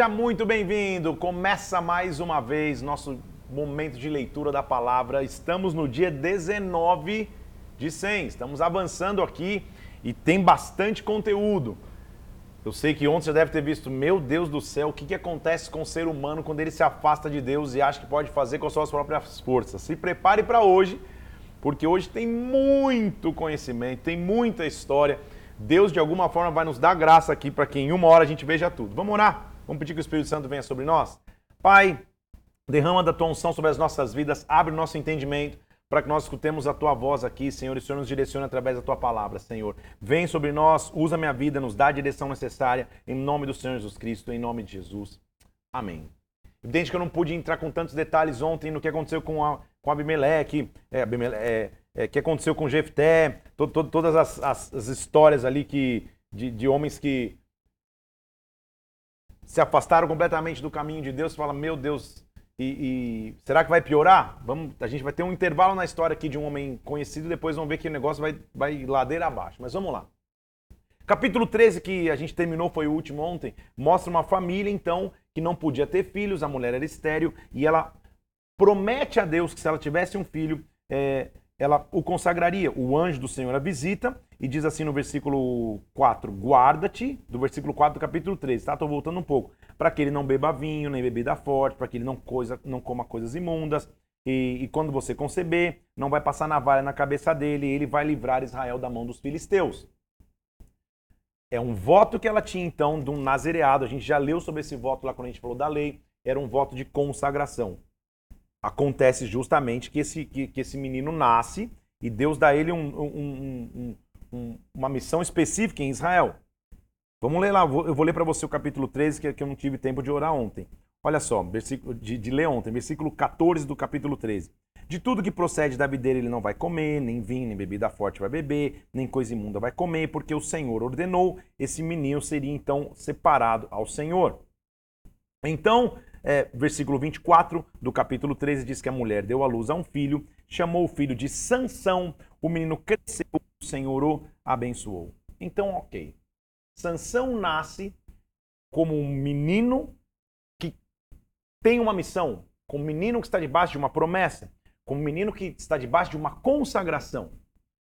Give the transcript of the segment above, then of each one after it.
Seja muito bem-vindo. Começa mais uma vez nosso momento de leitura da palavra. Estamos no dia 19 de 100. Estamos avançando aqui e tem bastante conteúdo. Eu sei que ontem você deve ter visto, meu Deus do céu, o que, que acontece com o ser humano quando ele se afasta de Deus e acha que pode fazer com as suas próprias forças. Se prepare para hoje, porque hoje tem muito conhecimento, tem muita história. Deus, de alguma forma, vai nos dar graça aqui para que em uma hora a gente veja tudo. Vamos orar? Vamos pedir que o Espírito Santo venha sobre nós? Pai, derrama da tua unção sobre as nossas vidas, abre o nosso entendimento para que nós escutemos a tua voz aqui, Senhor, e o Senhor nos direcione através da tua palavra, Senhor. Vem sobre nós, usa minha vida, nos dá a direção necessária, em nome do Senhor Jesus Cristo, em nome de Jesus. Amém. Evidente que eu não pude entrar com tantos detalhes ontem no que aconteceu com, a, com Abimeleque, é, Abimeleque é, é, que aconteceu com Jefté, to, to, todas as, as, as, histórias ali que, de, de homens que se afastaram completamente do caminho de Deus, fala, meu Deus, e, e, será que vai piorar? Vamos, a gente vai ter um intervalo na história aqui de um homem conhecido, depois vamos ver que o negócio vai, vai ladeira abaixo. Mas vamos lá. Capítulo 13, que a gente terminou, foi o último ontem, mostra uma família, então, que não podia ter filhos, a mulher era estéreo, e ela promete a Deus que se ela tivesse um filho, é, ela o consagraria. O anjo do Senhor a visita e diz assim no versículo 4: Guarda-te, do versículo 4 do capítulo 13, tá? Estou voltando um pouco. Para que ele não beba vinho, nem bebida forte, para que ele não, coisa, não coma coisas imundas. E, e, quando você conceber, não vai passar navalha na cabeça dele, ele vai livrar Israel da mão dos filisteus. É um voto que ela tinha então de um nazereado. A gente já leu sobre esse voto lá quando a gente falou da lei. Era um voto de consagração acontece justamente que esse, que, que esse menino nasce e Deus dá ele um, um, um, uma missão específica em Israel. Vamos ler lá, eu vou ler para você o capítulo 13, que, que eu não tive tempo de orar ontem. Olha só, versículo, de, de ler ontem, versículo 14 do capítulo 13. De tudo que procede da videira ele não vai comer, nem vinho, nem bebida forte vai beber, nem coisa imunda vai comer, porque o Senhor ordenou, esse menino seria então separado ao Senhor. Então, é, versículo 24 do capítulo 13 diz que a mulher deu à luz a um filho, chamou o filho de Sansão, o menino cresceu, o Senhor o abençoou. Então, ok. Sansão nasce como um menino que tem uma missão, como um menino que está debaixo de uma promessa, como um menino que está debaixo de uma consagração.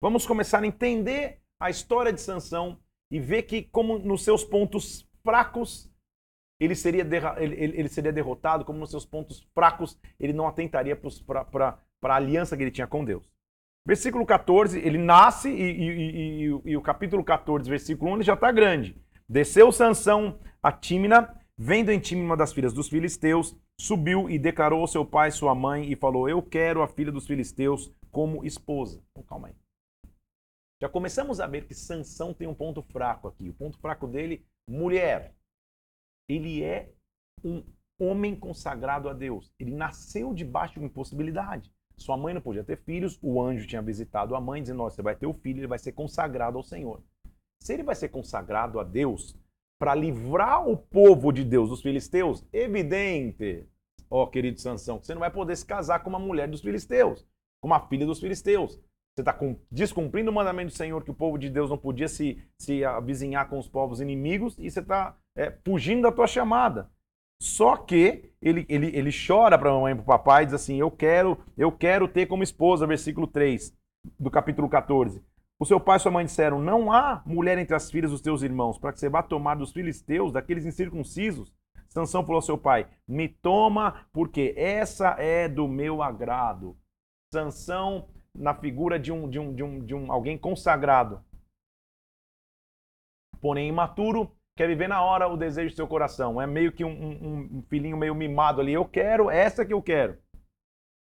Vamos começar a entender a história de Sansão e ver que como nos seus pontos fracos ele seria, ele, ele, seria derrotado, como nos seus pontos fracos ele não atentaria para a aliança que ele tinha com Deus. Versículo 14, ele nasce e, e, e, e o capítulo 14, versículo 1, ele já está grande. Desceu Sansão a Tímina, vendo em Tímina uma das filhas dos filisteus, subiu e declarou ao seu pai sua mãe e falou: Eu quero a filha dos filisteus como esposa. Então, calma aí. Já começamos a ver que Sansão tem um ponto fraco aqui. O ponto fraco dele, mulher ele é um homem consagrado a Deus. Ele nasceu debaixo de uma impossibilidade. Sua mãe não podia ter filhos, o anjo tinha visitado a mãe, dizendo: Você vai ter o filho, ele vai ser consagrado ao Senhor. Se ele vai ser consagrado a Deus para livrar o povo de Deus dos filisteus, evidente, ó querido Sansão, você não vai poder se casar com uma mulher dos filisteus, com uma filha dos filisteus. Você está descumprindo o mandamento do Senhor que o povo de Deus não podia se, se avizinhar com os povos inimigos e você está é, fugindo da tua chamada. Só que ele, ele, ele chora para a mamãe e para o papai e diz assim: Eu quero, eu quero ter como esposa, versículo 3 do capítulo 14. O seu pai e sua mãe disseram: Não há mulher entre as filhas dos teus irmãos, para que você vá tomar dos filisteus, daqueles incircuncisos. Sansão falou ao seu pai: Me toma, porque essa é do meu agrado. Sansão na figura de um, de um, de um, de um alguém consagrado. Porém, imaturo, quer viver na hora o desejo do seu coração. É meio que um, um, um filhinho meio mimado ali. Eu quero, essa que eu quero.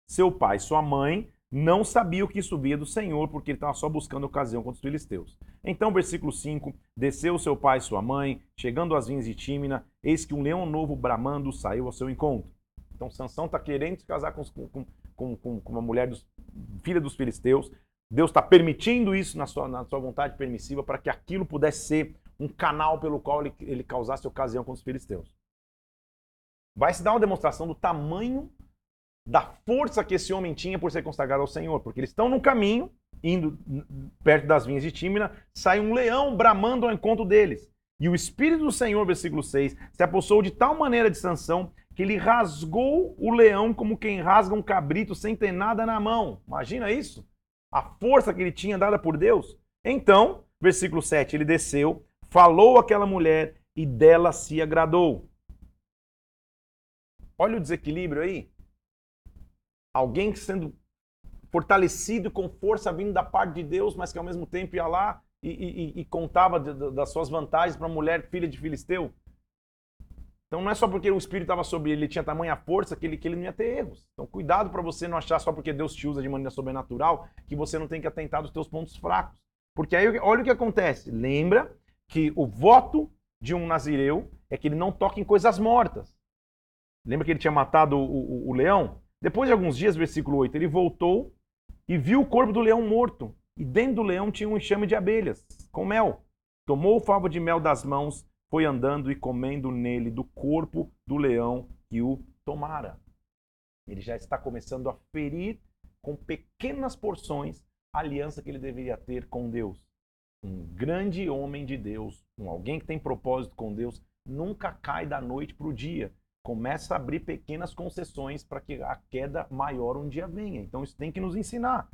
Seu pai, sua mãe, não sabia o que via do Senhor, porque ele estava só buscando ocasião contra os filisteus. Então, versículo 5: Desceu seu pai e sua mãe, chegando às vinhas de Tímina, eis que um leão novo bramando saiu ao seu encontro. Então, Sansão está querendo se casar com, com, com, com, uma mulher dos, filha dos filisteus. Deus está permitindo isso na sua, na sua vontade permissiva para que aquilo pudesse ser um canal pelo qual ele, ele causasse ocasião com os filisteus. Vai se dar uma demonstração do tamanho da força que esse homem tinha por ser consagrado ao Senhor, porque eles estão no caminho, indo perto das vinhas de Tímina, sai um leão bramando ao encontro deles. E o Espírito do Senhor, versículo 6, se apossou de tal maneira de Sansão que ele rasgou o leão como quem rasga um cabrito sem ter nada na mão. Imagina isso? A força que ele tinha dada por Deus. Então, versículo 7, ele desceu, falou àquela mulher e dela se agradou. Olha o desequilíbrio aí. Alguém sendo fortalecido com força vindo da parte de Deus, mas que ao mesmo tempo ia lá e, e, e contava de, de, das suas vantagens para a mulher filha de Filisteu. Então não é só porque o Espírito estava sobre ele, ele tinha tamanha força que ele, que ele não ia ter erros. Então cuidado para você não achar só porque Deus te usa de maneira sobrenatural que você não tem que atentar dos teus pontos fracos. Porque aí olha o que acontece. Lembra que o voto de um nazireu é que ele não toque em coisas mortas. Lembra que ele tinha matado o, o, o leão? Depois de alguns dias, versículo 8, ele voltou e viu o corpo do leão morto. E dentro do leão tinha um enxame de abelhas, com mel. Tomou o favo de mel das mãos, foi andando e comendo nele do corpo do leão que o tomara. Ele já está começando a ferir com pequenas porções a aliança que ele deveria ter com Deus. Um grande homem de Deus, um alguém que tem propósito com Deus, nunca cai da noite para o dia. Começa a abrir pequenas concessões para que a queda maior um dia venha. Então isso tem que nos ensinar.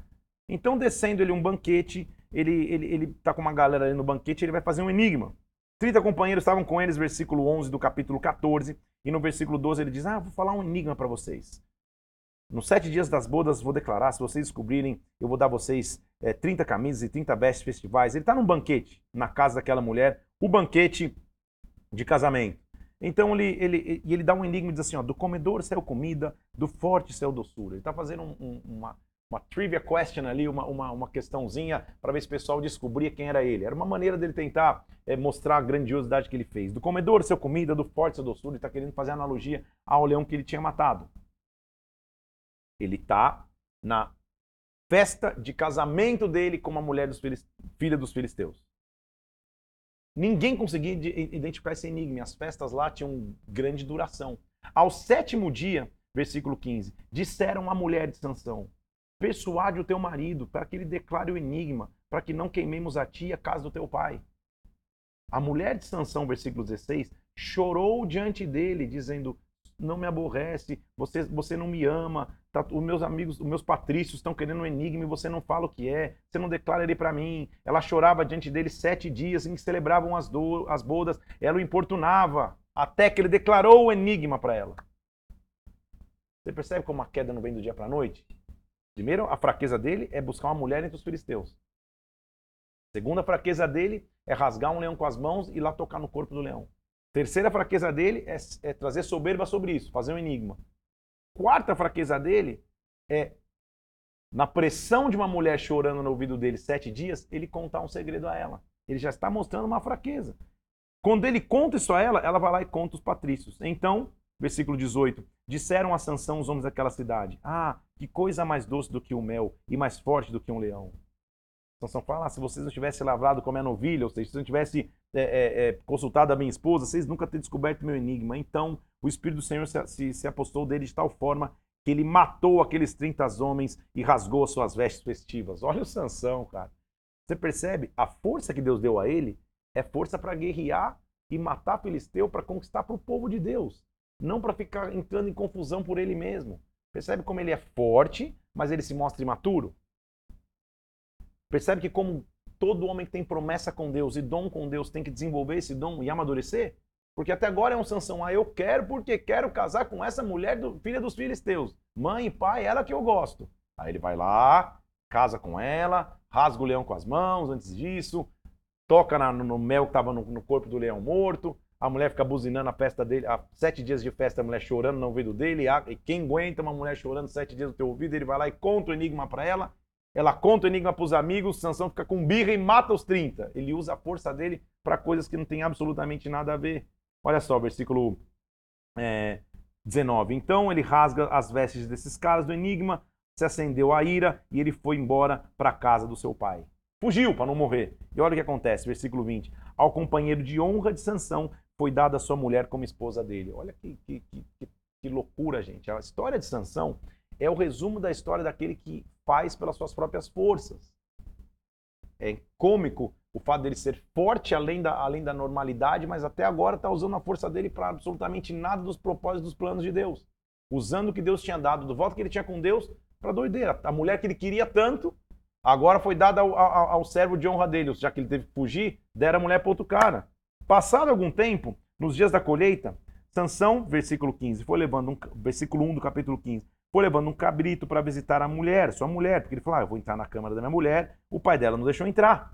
Então, descendo ele um banquete, ele ele ele tá com uma galera ali no banquete, ele vai fazer um enigma. 30 companheiros estavam com eles, versículo 11 do capítulo 14, e no versículo 12 ele diz: "Ah, vou falar um enigma para vocês. Nos sete dias das bodas vou declarar, se vocês descobrirem, eu vou dar a vocês é, 30 camisas e 30 vestes festivais. Ele está num banquete na casa daquela mulher, o banquete de casamento. Então ele, ele, ele dá um enigma e diz assim: ó, do comedor saiu comida, do forte saiu doçura. Ele está fazendo um, um, uma, uma trivia question ali, uma, uma, uma questãozinha para ver se o pessoal descobria quem era ele. Era uma maneira dele tentar é, mostrar a grandiosidade que ele fez. Do comedor, seu comida, do forte, seu doçura. Ele está querendo fazer analogia ao leão que ele tinha matado. Ele está na festa de casamento dele com uma mulher dos filha dos filisteus. Ninguém conseguia identificar esse enigma. As festas lá tinham grande duração. Ao sétimo dia, versículo 15, disseram à mulher de Sansão: Persuade o teu marido para que ele declare o enigma, para que não queimemos a ti e a casa do teu pai. A mulher de Sansão, versículo 16, chorou diante dele, dizendo: Não me aborrece, você, você não me ama, tá, os meus amigos, os meus patrícios estão querendo um enigma e você não fala o que é, você não declara ele para mim. Ela chorava diante dele sete dias em que celebravam as, do, as bodas, ela o importunava, até que ele declarou o enigma para ela. Você percebe como a queda não vem do dia para a noite? Primeiro, a fraqueza dele é buscar uma mulher entre os filisteus. Segunda fraqueza dele é rasgar um leão com as mãos e lá tocar no corpo do leão. Terceira fraqueza dele é, é trazer soberba sobre isso, fazer um enigma. Quarta fraqueza dele é, na pressão de uma mulher chorando no ouvido dele sete dias, ele contar um segredo a ela. Ele já está mostrando uma fraqueza. Quando ele conta isso a ela, ela vai lá e conta os patrícios. Então, versículo 18: Disseram a Sansão os homens daquela cidade: Ah, que coisa mais doce do que o mel e mais forte do que um leão. Sansão fala: ah, se vocês não tivessem lavrado como é novilha, ou seja, se não tivessem é, é, é, consultado a minha esposa, vocês nunca teriam descoberto meu enigma. Então, o Espírito do Senhor se, se, se apostou dele de tal forma que ele matou aqueles 30 homens e rasgou as suas vestes festivas. Olha o Sansão, cara. Você percebe? A força que Deus deu a ele é força para guerrear e matar Filisteu para conquistar para o povo de Deus não para ficar entrando em confusão por ele mesmo. Percebe como ele é forte, mas ele se mostra imaturo? Percebe que como todo homem que tem promessa com Deus e dom com Deus tem que desenvolver esse dom e amadurecer? Porque até agora é um Sansão, ah, eu quero porque quero casar com essa mulher, do, filha dos filisteus. Mãe e pai, ela que eu gosto. Aí ele vai lá, casa com ela, rasga o leão com as mãos antes disso, toca na, no, no, mel que estava no, no corpo do leão morto, a mulher fica buzinando a festa dele, há sete dias de festa, a mulher chorando no ouvido dele, e quem aguenta uma mulher chorando sete dias no teu ouvido, ele vai lá e conta o enigma para ela, ela conta o enigma para os amigos, Sansão fica com birra e mata os 30. Ele usa a força dele para coisas que não tem absolutamente nada a ver. Olha só, versículo é, 19. Então ele rasga as vestes desses caras do enigma, se acendeu a ira e ele foi embora para a casa do seu pai. Fugiu para não morrer. E olha o que acontece, versículo 20. Ao companheiro de honra de Sansão foi dada sua mulher como esposa dele. Olha que, que, que, que loucura, gente. A história de Sansão é o resumo da história daquele que faz pelas suas próprias forças. é cômico o fato dele ser forte além da, além da normalidade, mas até agora está usando a força dele para absolutamente nada dos propósitos dos planos de Deus. Usando o que Deus tinha dado, do voto que ele tinha com Deus, para doideira. A mulher que ele queria tanto, agora foi dada ao, ao, ao, servo de honra dele, já que ele teve que fugir, deram a mulher para outro cara. Passado algum tempo, nos dias da colheita, Sansão, versículo 15, foi levando um, versículo 1 do capítulo 15, foi levando um cabrito para visitar a mulher, sua mulher, porque ele falou: ah, eu vou entrar na câmara da minha mulher, o pai dela não deixou entrar.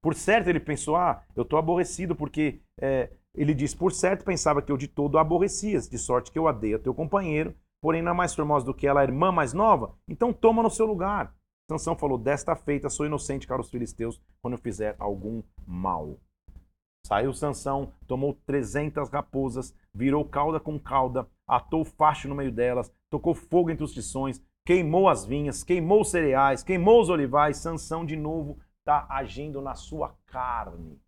Por certo, ele pensou: ah, eu estou aborrecido, porque é, ele diz: por certo, pensava que eu de todo a aborrecias, de sorte que eu a teu companheiro, porém não é mais formosa do que ela, a irmã mais nova, então toma no seu lugar. Sansão falou: desta feita sou inocente para os filisteus quando eu fizer algum mal. Saiu Sansão, tomou trezentas raposas, virou cauda com cauda, atou facho no meio delas, tocou fogo entre os tições, queimou as vinhas, queimou os cereais, queimou os olivais. Sansão de novo está agindo na sua carne.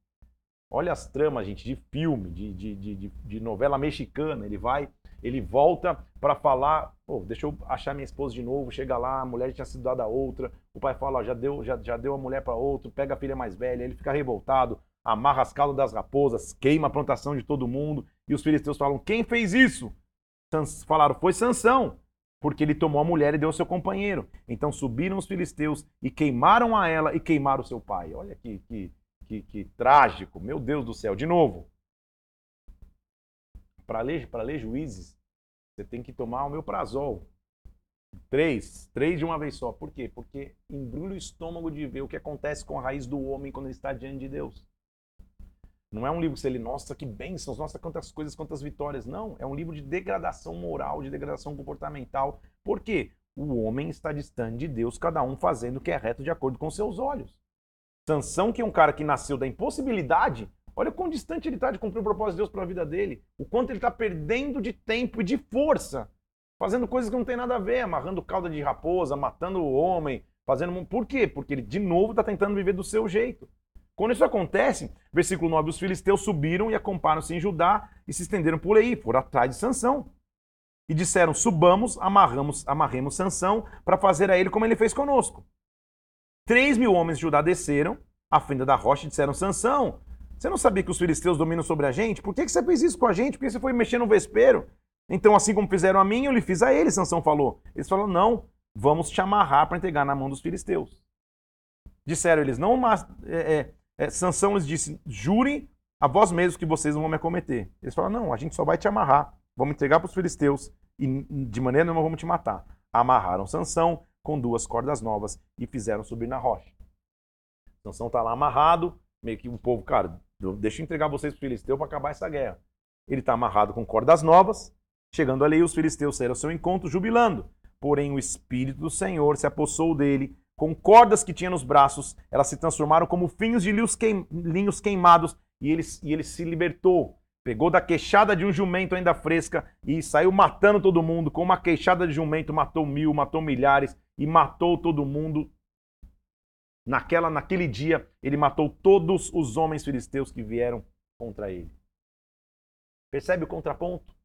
Olha as tramas, gente, de filme, de, de, de, de novela mexicana. Ele vai, ele volta para falar, pô, deixa eu achar minha esposa de novo. Chega lá, a mulher tinha sido dada a outra. O pai fala, ó, já deu, já, já deu a mulher para outro. Pega a filha mais velha. Ele fica revoltado amarra as caudas das raposas, queima a plantação de todo mundo. E os filisteus falam: Quem fez isso? Falaram: Foi Sansão, porque ele tomou a mulher e deu ao seu companheiro. Então subiram os filisteus e queimaram a ela e queimaram o seu pai. Olha que, que, que, que trágico, meu Deus do céu. De novo, para ler, ler juízes, você tem que tomar o meu prazol. Três, três de uma vez só. Por quê? Porque embrulha o estômago de ver o que acontece com a raiz do homem quando ele está diante de Deus. Não é um livro que você lê, nossa, que bênçãos, nossa, quantas coisas, quantas vitórias. Não, é um livro de degradação moral, de degradação comportamental. Por quê? O homem está distante de Deus, cada um fazendo o que é reto de acordo com seus olhos. Sansão, que é um cara que nasceu da impossibilidade, olha o quão distante ele está de cumprir o propósito de Deus para a vida dele. O quanto ele está perdendo de tempo e de força, fazendo coisas que não tem nada a ver, amarrando cauda de raposa, matando o homem, fazendo. Por quê? Porque ele, de novo, está tentando viver do seu jeito. Quando isso acontece, versículo 9, os filisteus subiram e acamparam-se em Judá e se estenderam por aí, foram atrás de Sansão. E disseram: Subamos, amarramos, amarremos Sansão para fazer a ele como ele fez conosco. Três mil homens de Judá desceram à fenda da rocha e disseram: Sansão, você não sabia que os filisteus dominam sobre a gente? Por que, que você fez isso com a gente? Porque você foi mexer no vespeiro? Então, assim como fizeram a mim, eu lhe fiz a ele, Sansão falou. Eles falaram: Não, vamos te amarrar para entregar na mão dos filisteus. Disseram eles: Não é, é, é, Sansão lhes disse: jurem a vós mesmos que vocês não vão me acometer. Eles falaram: não, a gente só vai te amarrar, vamos entregar para os filisteus e de maneira nenhuma vamos te matar. Amarraram Sansão com duas cordas novas e fizeram subir na rocha. Sansão está lá amarrado, meio que o povo, cara, deixa eu entregar vocês para os filisteus para acabar essa guerra. Ele está amarrado com cordas novas, chegando ali, os filisteus saíram ao seu encontro jubilando. Porém, o Espírito do Senhor se apossou dele com cordas que tinha nos braços, elas se transformaram como finhos de linhos queimados e ele, e ele se libertou. Pegou da queixada de um jumento ainda fresca e saiu matando todo mundo. Com uma queixada de jumento, matou mil, matou milhares e matou todo mundo. Naquela, naquele dia, ele matou todos os homens filisteus que vieram contra ele. Percebe o contraponto?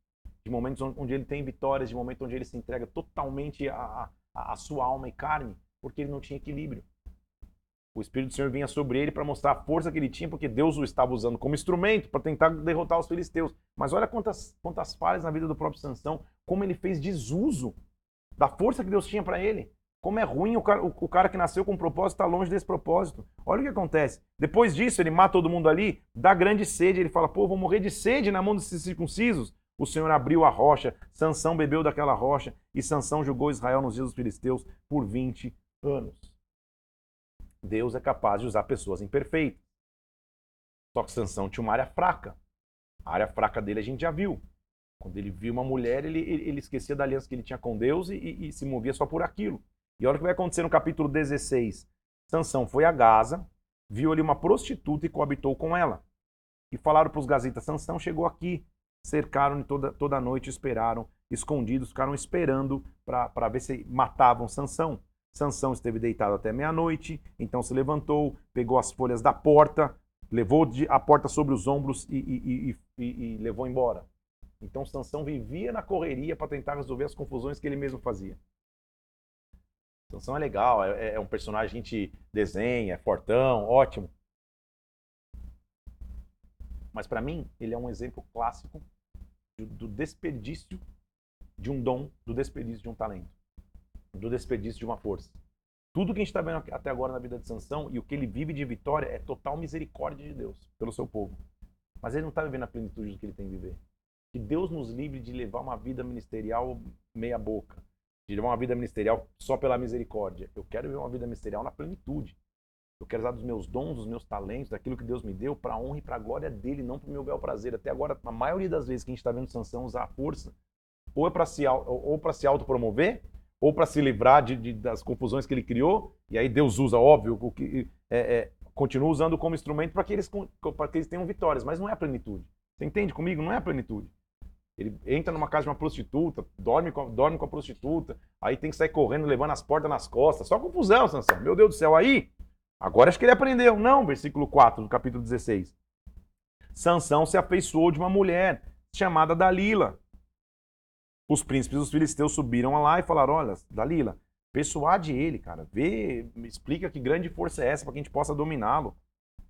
De momentos onde ele tem vitórias, de momentos onde ele se entrega totalmente à, à sua alma e carne porque ele não tinha equilíbrio. O Espírito do Senhor vinha sobre ele para mostrar a força que ele tinha, porque Deus o estava usando como instrumento para tentar derrotar os filisteus. Mas olha quantas, quantas falhas na vida do próprio Sansão, como ele fez desuso da força que Deus tinha para ele. Como é ruim o cara, o, o cara que nasceu com um propósito está longe desse propósito. Olha o que acontece. Depois disso, ele mata todo mundo ali, dá grande sede. Ele fala: pô, vou morrer de sede na mão desses circuncisos. O Senhor abriu a rocha, Sansão bebeu daquela rocha, e Sansão julgou Israel nos dias dos filisteus por 20 anos. Deus é capaz de usar pessoas imperfeitas. Só que Sansão tinha uma área fraca. A área fraca dele a gente já viu. Quando ele viu uma mulher, ele, ele esquecia da aliança que ele tinha com Deus e, e, se movia só por aquilo. E olha o que vai acontecer no capítulo 16. Sansão foi a Gaza, viu ali uma prostituta e coabitou com ela. E falaram para os gazitas, Sansão chegou aqui. Cercaram toda, toda a noite, esperaram, escondidos, ficaram esperando para ver se matavam Sansão. Sansão esteve deitado até meia-noite, então se levantou, pegou as folhas da porta, levou a porta sobre os ombros e, e, e, e levou embora. Então Sansão vivia na correria para tentar resolver as confusões que ele mesmo fazia. Sansão é legal, é, é um personagem que a gente desenha, é fortão, ótimo. Mas para mim, ele é um exemplo clássico do desperdício de um dom, do desperdício de um talento, do desperdício de uma força. Tudo que a gente está vendo até agora na vida de Sansão e o que ele vive de vitória é total misericórdia de Deus pelo seu povo. Mas ele não está vivendo a plenitude do que ele tem que viver. Que Deus nos livre de levar uma vida ministerial meia boca, de levar uma vida ministerial só pela misericórdia. Eu quero viver uma vida ministerial na plenitude. Eu quero usar dos meus dons, dos meus talentos, daquilo que Deus me deu, para a honra e para a glória dele, não para o meu bel prazer. Até agora, a maioria das vezes que a gente está vendo Sansão usar a força, ou é para se, ou se autopromover, ou para se livrar de, de, das confusões que ele criou, e aí Deus usa, óbvio, o que é, é, continua usando como instrumento para que, eles, que eles tenham vitórias, mas não é a plenitude. Você entende comigo? Não é a plenitude. Ele entra numa casa de uma prostituta, dorme com, dorme com a prostituta, aí tem que sair correndo, levando as portas nas costas. Só confusão, Sansão. Meu Deus do céu. Aí, agora acho que ele aprendeu. Não, versículo 4 do capítulo 16. Sansão se afeiçoou de uma mulher chamada Dalila. Os príncipes dos filisteus subiram lá e falaram: Olha, Dalila, persuade ele, cara. Vê, explica que grande força é essa para que a gente possa dominá-lo.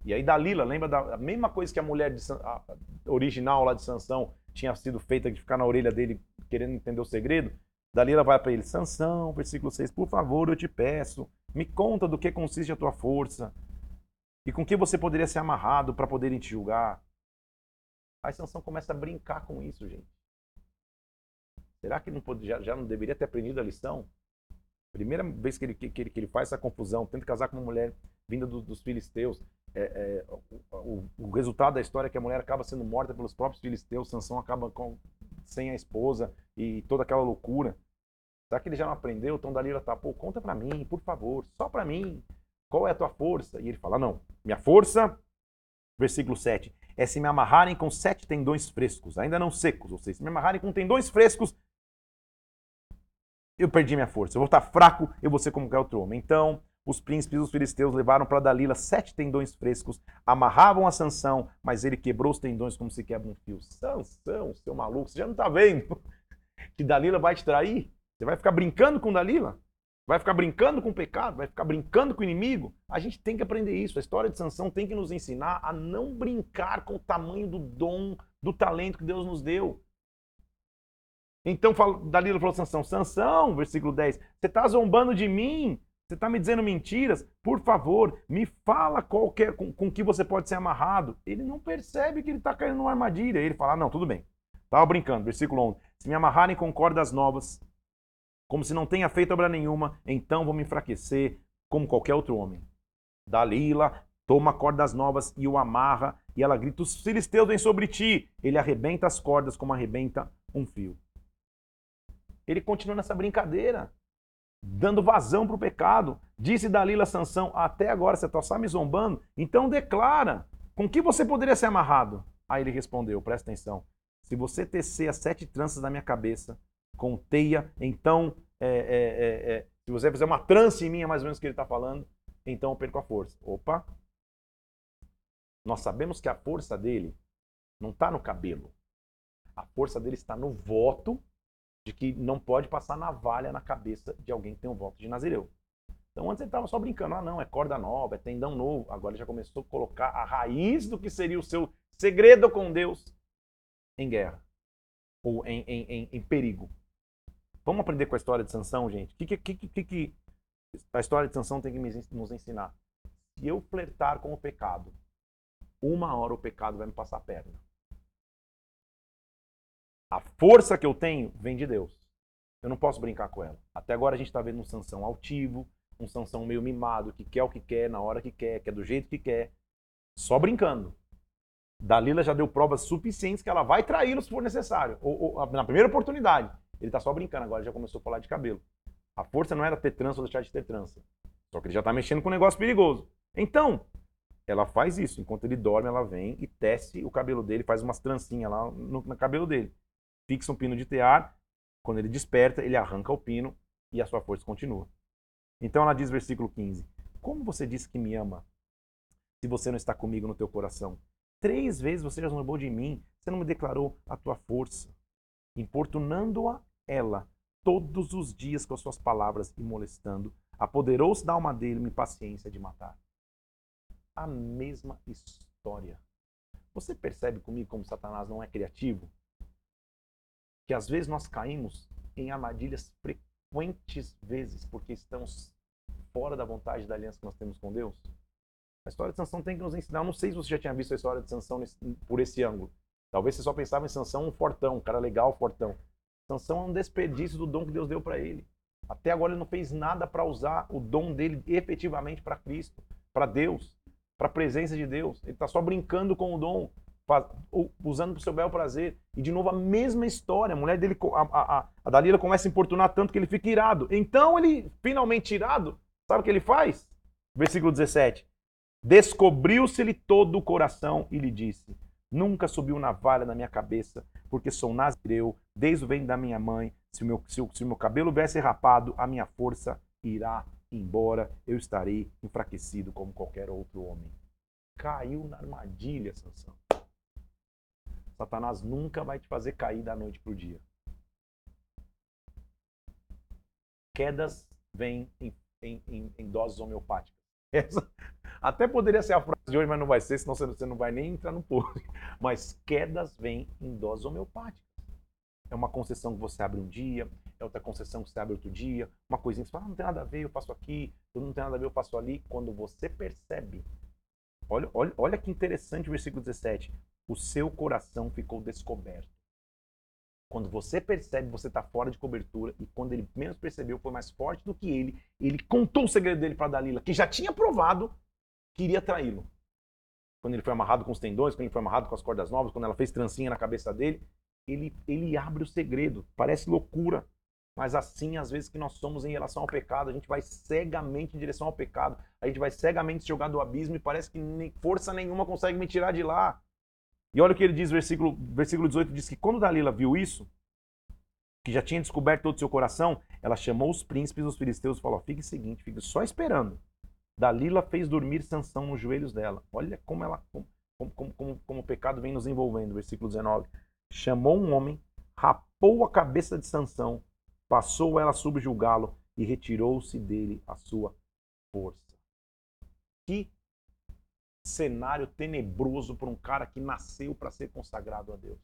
E aí Dalila, lembra da mesma coisa que a mulher de, a, original lá de Sansão tinha sido feita de ficar na orelha dele querendo entender o segredo? Dalila vai para ele, Sansão, versículo 6, por favor, eu te peço, me conta do que consiste a tua força e com que você poderia ser amarrado para poderem te julgar. Aí Sansão começa a brincar com isso, gente. Será que não pode, já, já não deveria ter aprendido a lição? Primeira vez que ele, que, ele, que ele faz essa confusão, tenta casar com uma mulher vinda do, dos filisteus, é, é, o, o, resultado da história é que a mulher acaba sendo morta pelos próprios filisteus, Sansão acaba com, sem a esposa e toda aquela loucura. Será que ele já não aprendeu? Então Dalila tá, pô, conta para mim, por favor, só para mim. Qual é a tua força? E ele fala, não, minha força, versículo 7, é se me amarrarem com sete tendões frescos, ainda não secos, ou seja, se me amarrarem com tendões frescos, eu perdi minha força. Eu vou estar fraco, eu vou ser como qualquer outro homem. Então, os príncipes dos filisteus levaram para Dalila sete tendões frescos, amarravam a Sansão, mas ele quebrou os tendões como se quebra um fio. Sansão, seu maluco, você já não está vendo que Dalila vai te trair? Você vai ficar brincando com Dalila? Vai ficar brincando com o pecado? Vai ficar brincando com o inimigo? A gente tem que aprender isso. A história de Sansão tem que nos ensinar a não brincar com o tamanho do dom, do talento que Deus nos deu. Então Dalila falou Sansão, Sansão, versículo 10, você está zombando de mim? Você está me dizendo mentiras? Por favor, me fala qualquer, com, com que você pode ser amarrado. Ele não percebe que ele está caindo numa armadilha. Ele fala, ah, não, tudo bem. Estava brincando. Versículo 11. Se me amarrarem com cordas novas, como se não tenha feito obra nenhuma, então vou me enfraquecer como qualquer outro homem. Dalila toma cordas novas e o amarra, e ela grita: Os filisteus vêm sobre ti. Ele arrebenta as cordas como arrebenta um fio. Ele continua nessa brincadeira dando vazão para o pecado. Disse Dalila Sansão, até agora você está só me zombando? Então declara, com que você poderia ser amarrado? Aí ele respondeu, presta atenção, se você tecer as sete tranças da minha cabeça com teia, então, é, é, é, é se você fizer uma trança em mim, é mais ou menos o que ele está falando, então eu perco a força. Opa! Nós sabemos que a força dele não está no cabelo. A força dele está no voto de que não pode passar navalha na cabeça de alguém que tem um voto de Nazireu. Então antes ele estava só brincando, ah não, é corda nova, é tendão novo. Agora ele já começou a colocar a raiz do que seria o seu segredo com Deus em guerra ou em, em, em, em perigo. Vamos aprender com a história de Sansão, gente? O que, que, que, que, a história de Sansão tem que nos ensinar? Se eu flertar com o pecado, uma hora o pecado vai me passar a perna. A força que eu tenho vem de Deus. Eu não posso brincar com ela. Até agora a gente está vendo um Sansão altivo, um Sansão meio mimado, que quer o que quer, na hora que quer, quer do jeito que quer. Só brincando. Dalila já deu provas suficientes que ela vai traí-lo se for necessário. Ou, ou, na primeira oportunidade. Ele está só brincando, agora já começou a falar de cabelo. A força não era ter trança ou deixar de ter trança. Só que ele já está mexendo com um negócio perigoso. Então, ela faz isso. Enquanto ele dorme, ela vem e tece o cabelo dele, faz umas trancinhas lá no, no cabelo dele fixa um pino de tear, quando ele desperta, ele arranca o pino e a sua força continua. Então ela diz, versículo 15: Como você disse que me ama, se você não está comigo no teu coração? Três vezes você já zombou de mim, você não me declarou a tua força, importunando-a ela todos os dias com as suas palavras e molestando, apoderou-se da alma dele uma impaciência de matar. A mesma história. Você percebe comigo como Satanás não é criativo? Que às vezes nós caímos em armadilhas frequentes vezes porque estamos fora da vontade da aliança que nós temos com Deus? A história de Sansão tem que nos ensinar. Eu não sei se você já tinha visto a história de Sansão nesse, por esse ângulo. Talvez você só pensava em Sansão um fortão, um cara legal, fortão. Sansão é um desperdício do dom que Deus deu para ele. Até agora ele não fez nada para usar o dom dele efetivamente para Cristo, para Deus, para a presença de Deus. Ele está só brincando com o dom, usando para o seu bel prazer. E de novo a mesma história. A mulher dele, a, a, a Dalila começa a importunar tanto que ele fica irado. Então ele, finalmente irado, sabe o que ele faz? Versículo 17. Descobriu-se-lhe todo o coração e lhe disse: Nunca subiu navalha na minha cabeça, porque sou nazireu, desde o ventre da minha mãe. Se o, meu, se, o, se o meu cabelo viesse rapado, a minha força irá embora, eu estarei enfraquecido como qualquer outro homem. Caiu na armadilha, Sansão. Satanás nunca vai te fazer cair da noite para o dia. Quedas vêm em, em, em, em doses homeopáticas. Essa até poderia ser a frase de hoje, mas não vai ser, senão você não vai nem entrar no posto. Mas quedas vêm em doses homeopáticas. É uma concessão que você abre um dia, é outra concessão que você abre outro dia, uma coisinha que você fala, ah, não tem nada a ver, eu passo aqui, não tem nada a ver, eu passo ali. Quando você percebe, olha, olha, olha que interessante o versículo 17, o seu coração ficou descoberto. Quando você percebe, você está fora de cobertura. E quando ele menos percebeu, foi mais forte do que ele. Ele contou o segredo dele para Dalila, que já tinha provado que iria traí-lo. Quando ele foi amarrado com os tendões, quando ele foi amarrado com as cordas novas, quando ela fez trancinha na cabeça dele, ele, ele abre o segredo. Parece loucura. Mas assim, às vezes, que nós somos em relação ao pecado, a gente vai cegamente em direção ao pecado, a gente vai cegamente jogar do abismo e parece que nem, força nenhuma consegue me tirar de lá. E olha o que ele diz, versículo, versículo 18, diz que quando Dalila viu isso, que já tinha descoberto todo o seu coração, ela chamou os príncipes dos filisteus e falou, fique seguinte, fique só esperando. Dalila fez dormir Sansão nos joelhos dela. Olha como ela, como, como, como, como o pecado vem nos envolvendo, versículo 19. Chamou um homem, rapou a cabeça de Sansão, passou ela a subjugá-lo e retirou-se dele a sua força. Que cenário tenebroso para um cara que nasceu para ser consagrado a Deus.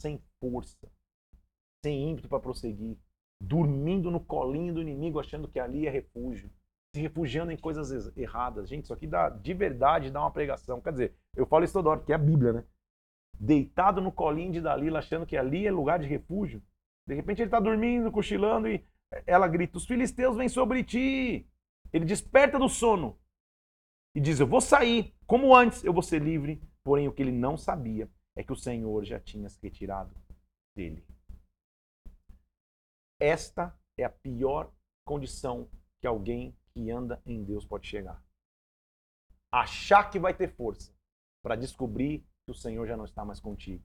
Sem força, sem ímpeto para prosseguir, dormindo no colinho do inimigo, achando que ali é refúgio, se refugiando em coisas erradas. Gente, isso aqui dá de verdade dá uma pregação. Quer dizer, eu falo isso toda hora, que é a Bíblia, né? Deitado no colinho de Dalila, achando que ali é lugar de refúgio. De repente ele está dormindo, cochilando e ela grita: Os filisteus vêm sobre ti. Ele desperta do sono e diz: Eu vou sair, como antes, eu vou ser livre. Porém, o que ele não sabia é que o Senhor já tinha se retirado dele. Esta é a pior condição que alguém que anda em Deus pode chegar. Achar que vai ter força para descobrir que o Senhor já não está mais contigo.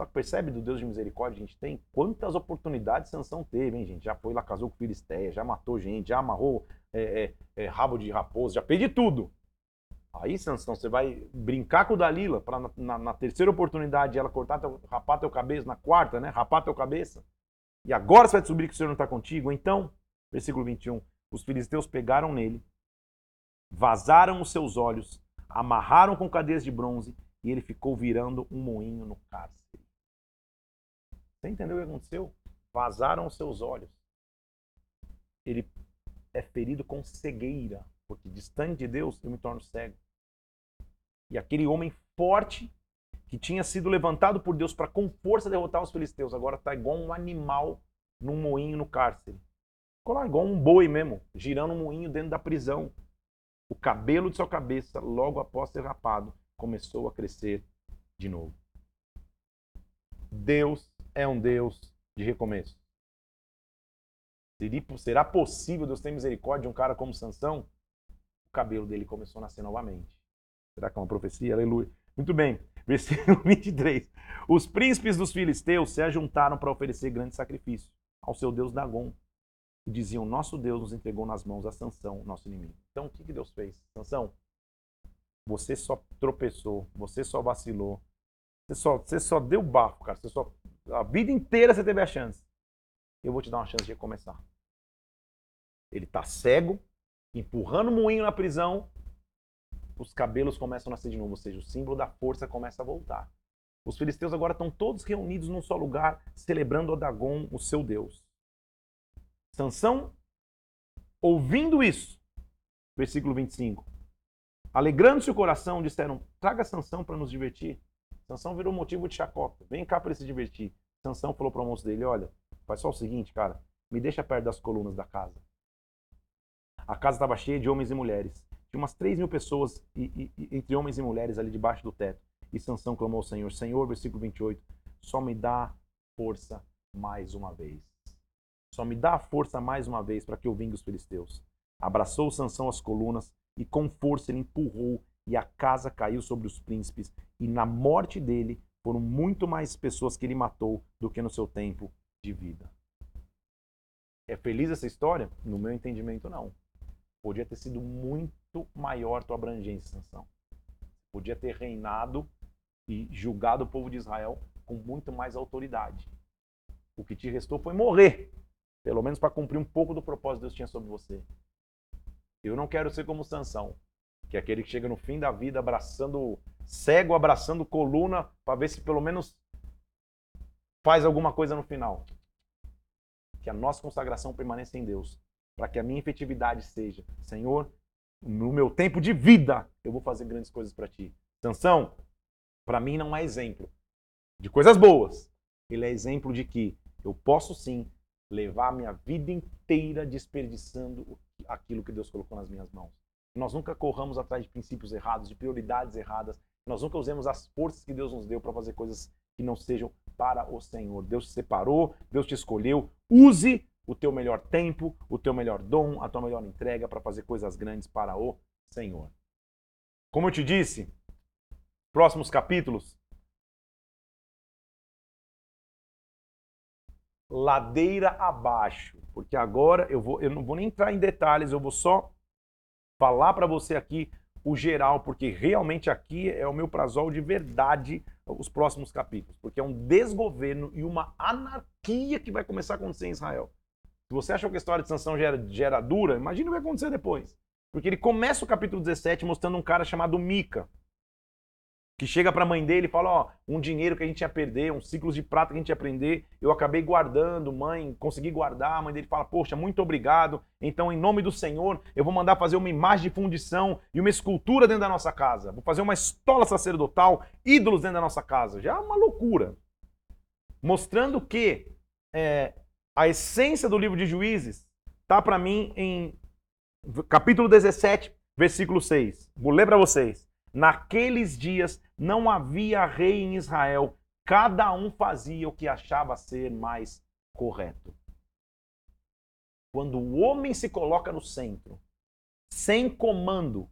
Só que percebe do Deus de misericórdia a gente tem? Quantas oportunidades Sansão teve, hein, gente? Já foi lá, casou com Filisteia, já matou gente, já amarrou é, é, é, rabo de raposa, já fez tudo. Aí, Sansão, você vai brincar com o Dalila para na, na, na, terceira oportunidade ela cortar teu, rapar teu cabeça, na quarta, né? Rapar teu cabeça. E agora você vai descobrir que o Senhor não está contigo. Então, versículo 21, os filisteus pegaram nele, vazaram os seus olhos, amarraram com cadeias de bronze e ele ficou virando um moinho no cárcere. Você entendeu o que aconteceu? Vazaram os seus olhos. Ele é ferido com cegueira, porque distante de Deus eu me torno cego. E aquele homem forte que tinha sido levantado por Deus para com força derrotar os filisteus, agora está igual um animal num moinho no cárcere. Ficou lá igual um boi mesmo, girando um moinho dentro da prisão. O cabelo de sua cabeça, logo após ser rapado, começou a crescer de novo. Deus é um Deus de recomeço. Será possível Deus ter misericórdia de um cara como Sansão? O cabelo dele começou a nascer novamente. Será que é uma profecia? Aleluia. Muito bem. Versículo 23. Os príncipes dos filisteus se ajuntaram para oferecer grande sacrifício ao seu Deus Dagon. E diziam: Nosso Deus nos entregou nas mãos a Sansão, nosso inimigo. Então o que, Deus fez? Sansão, você só tropeçou, você só vacilou, você só, você só deu bafo, cara. Você só, a vida inteira você teve a chance. Eu vou te dar uma chance de recomeçar. Ele está cego, empurrando o moinho na prisão, os cabelos começam a nascer de novo, ou seja, o símbolo da força começa a voltar. Os filisteus agora estão todos reunidos num só lugar, celebrando Dagon, o seu Deus. Sansão, ouvindo isso, versículo 25, alegrando-se o coração, disseram: Traga Sansão para nos divertir. Sansão virou motivo de chacota. Vem cá para se divertir. Sansão falou para o moço dele: Olha, faz só o seguinte, cara, me deixa perto das colunas da casa. A casa estava cheia de homens e mulheres. Tinha umas 3 mil pessoas e, e, entre homens e mulheres ali debaixo do teto. E Sansão clamou ao Senhor: Senhor, versículo 28, só me dá força mais uma vez. Só me dá força mais uma vez para que eu vingue os filisteus. Abraçou Sansão as colunas e com força ele empurrou e a casa caiu sobre os príncipes e na morte dele foram muito mais pessoas que ele matou do que no seu tempo de vida. É feliz essa história? No meu entendimento, não. Podia ter sido muito maior tua abrangência, Sansão. Podia ter reinado e julgado o povo de Israel com muito mais autoridade. O que te restou foi morrer, pelo menos para cumprir um pouco do propósito que Deus tinha sobre você. Eu não quero ser como Sansão, que é aquele que chega no fim da vida abraçando cego, abraçando coluna, para ver se pelo menos faz alguma coisa no final. Que a nossa consagração permaneça em Deus, para que a minha efetividade seja, Senhor, no meu tempo de vida, eu vou fazer grandes coisas para ti. Sansão, para mim não é exemplo de coisas boas. Ele é exemplo de que eu posso sim levar a minha vida inteira desperdiçando aquilo que Deus colocou nas minhas mãos. Nós nunca corramos atrás de princípios errados, de prioridades erradas. Nós nunca usemos as forças que Deus nos deu para fazer coisas que não sejam para o Senhor. Deus te separou, Deus te escolheu. Use o teu melhor tempo, o teu melhor dom, a tua melhor entrega para fazer coisas grandes para o Senhor. Como eu te disse, próximos capítulos, ladeira abaixo, porque agora eu vou, eu não vou nem entrar em detalhes, eu vou só falar para você aqui o geral, porque realmente aqui é o meu prazol de verdade os próximos capítulos, porque é um desgoverno e uma anarquia que vai começar a acontecer em Israel. Se você achou que a história de Sansão já era, já era dura, imagine o que vai acontecer depois. Porque ele começa o capítulo 17 mostrando um cara chamado Mica, que chega para a mãe dele e fala: Ó, um dinheiro que a gente ia perder, uns ciclos de prata que a gente ia aprender, eu acabei guardando, mãe, consegui guardar. A mãe dele fala: Poxa, muito obrigado. Então, em nome do Senhor, eu vou mandar fazer uma imagem de fundição e uma escultura dentro da nossa casa. Vou fazer uma estola sacerdotal, ídolos dentro da nossa casa. Já é uma loucura. Mostrando que é, a essência do livro de Juízes está para mim em capítulo 17, versículo 6. Vou ler para vocês. Naqueles dias não havia rei em Israel, cada um fazia o que achava ser mais correto. Quando o homem se coloca no centro, sem comando,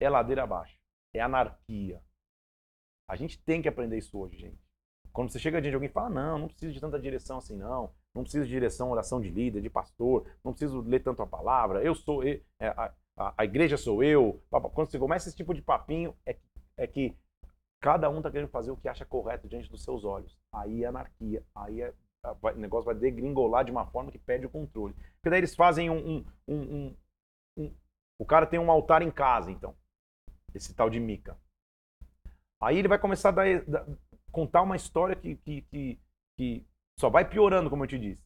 é ladeira abaixo, é anarquia. A gente tem que aprender isso hoje, gente. Quando você chega diante de alguém e fala, não, não preciso de tanta direção assim, não. Não preciso de direção, oração de líder, de pastor. Não preciso ler tanto a palavra. Eu sou. É, a, a, igreja sou eu. Quando você começa esse tipo de papinho, é, é que cada um está querendo fazer o que acha correto diante dos seus olhos. Aí é anarquia. Aí é, vai, o negócio vai degringolar de uma forma que perde o controle. Porque daí eles fazem um, um, um, um o cara tem um altar em casa, então. Esse tal de Mica. Aí ele vai começar a dar, contar uma história que, que, que, que só vai piorando, como eu te disse.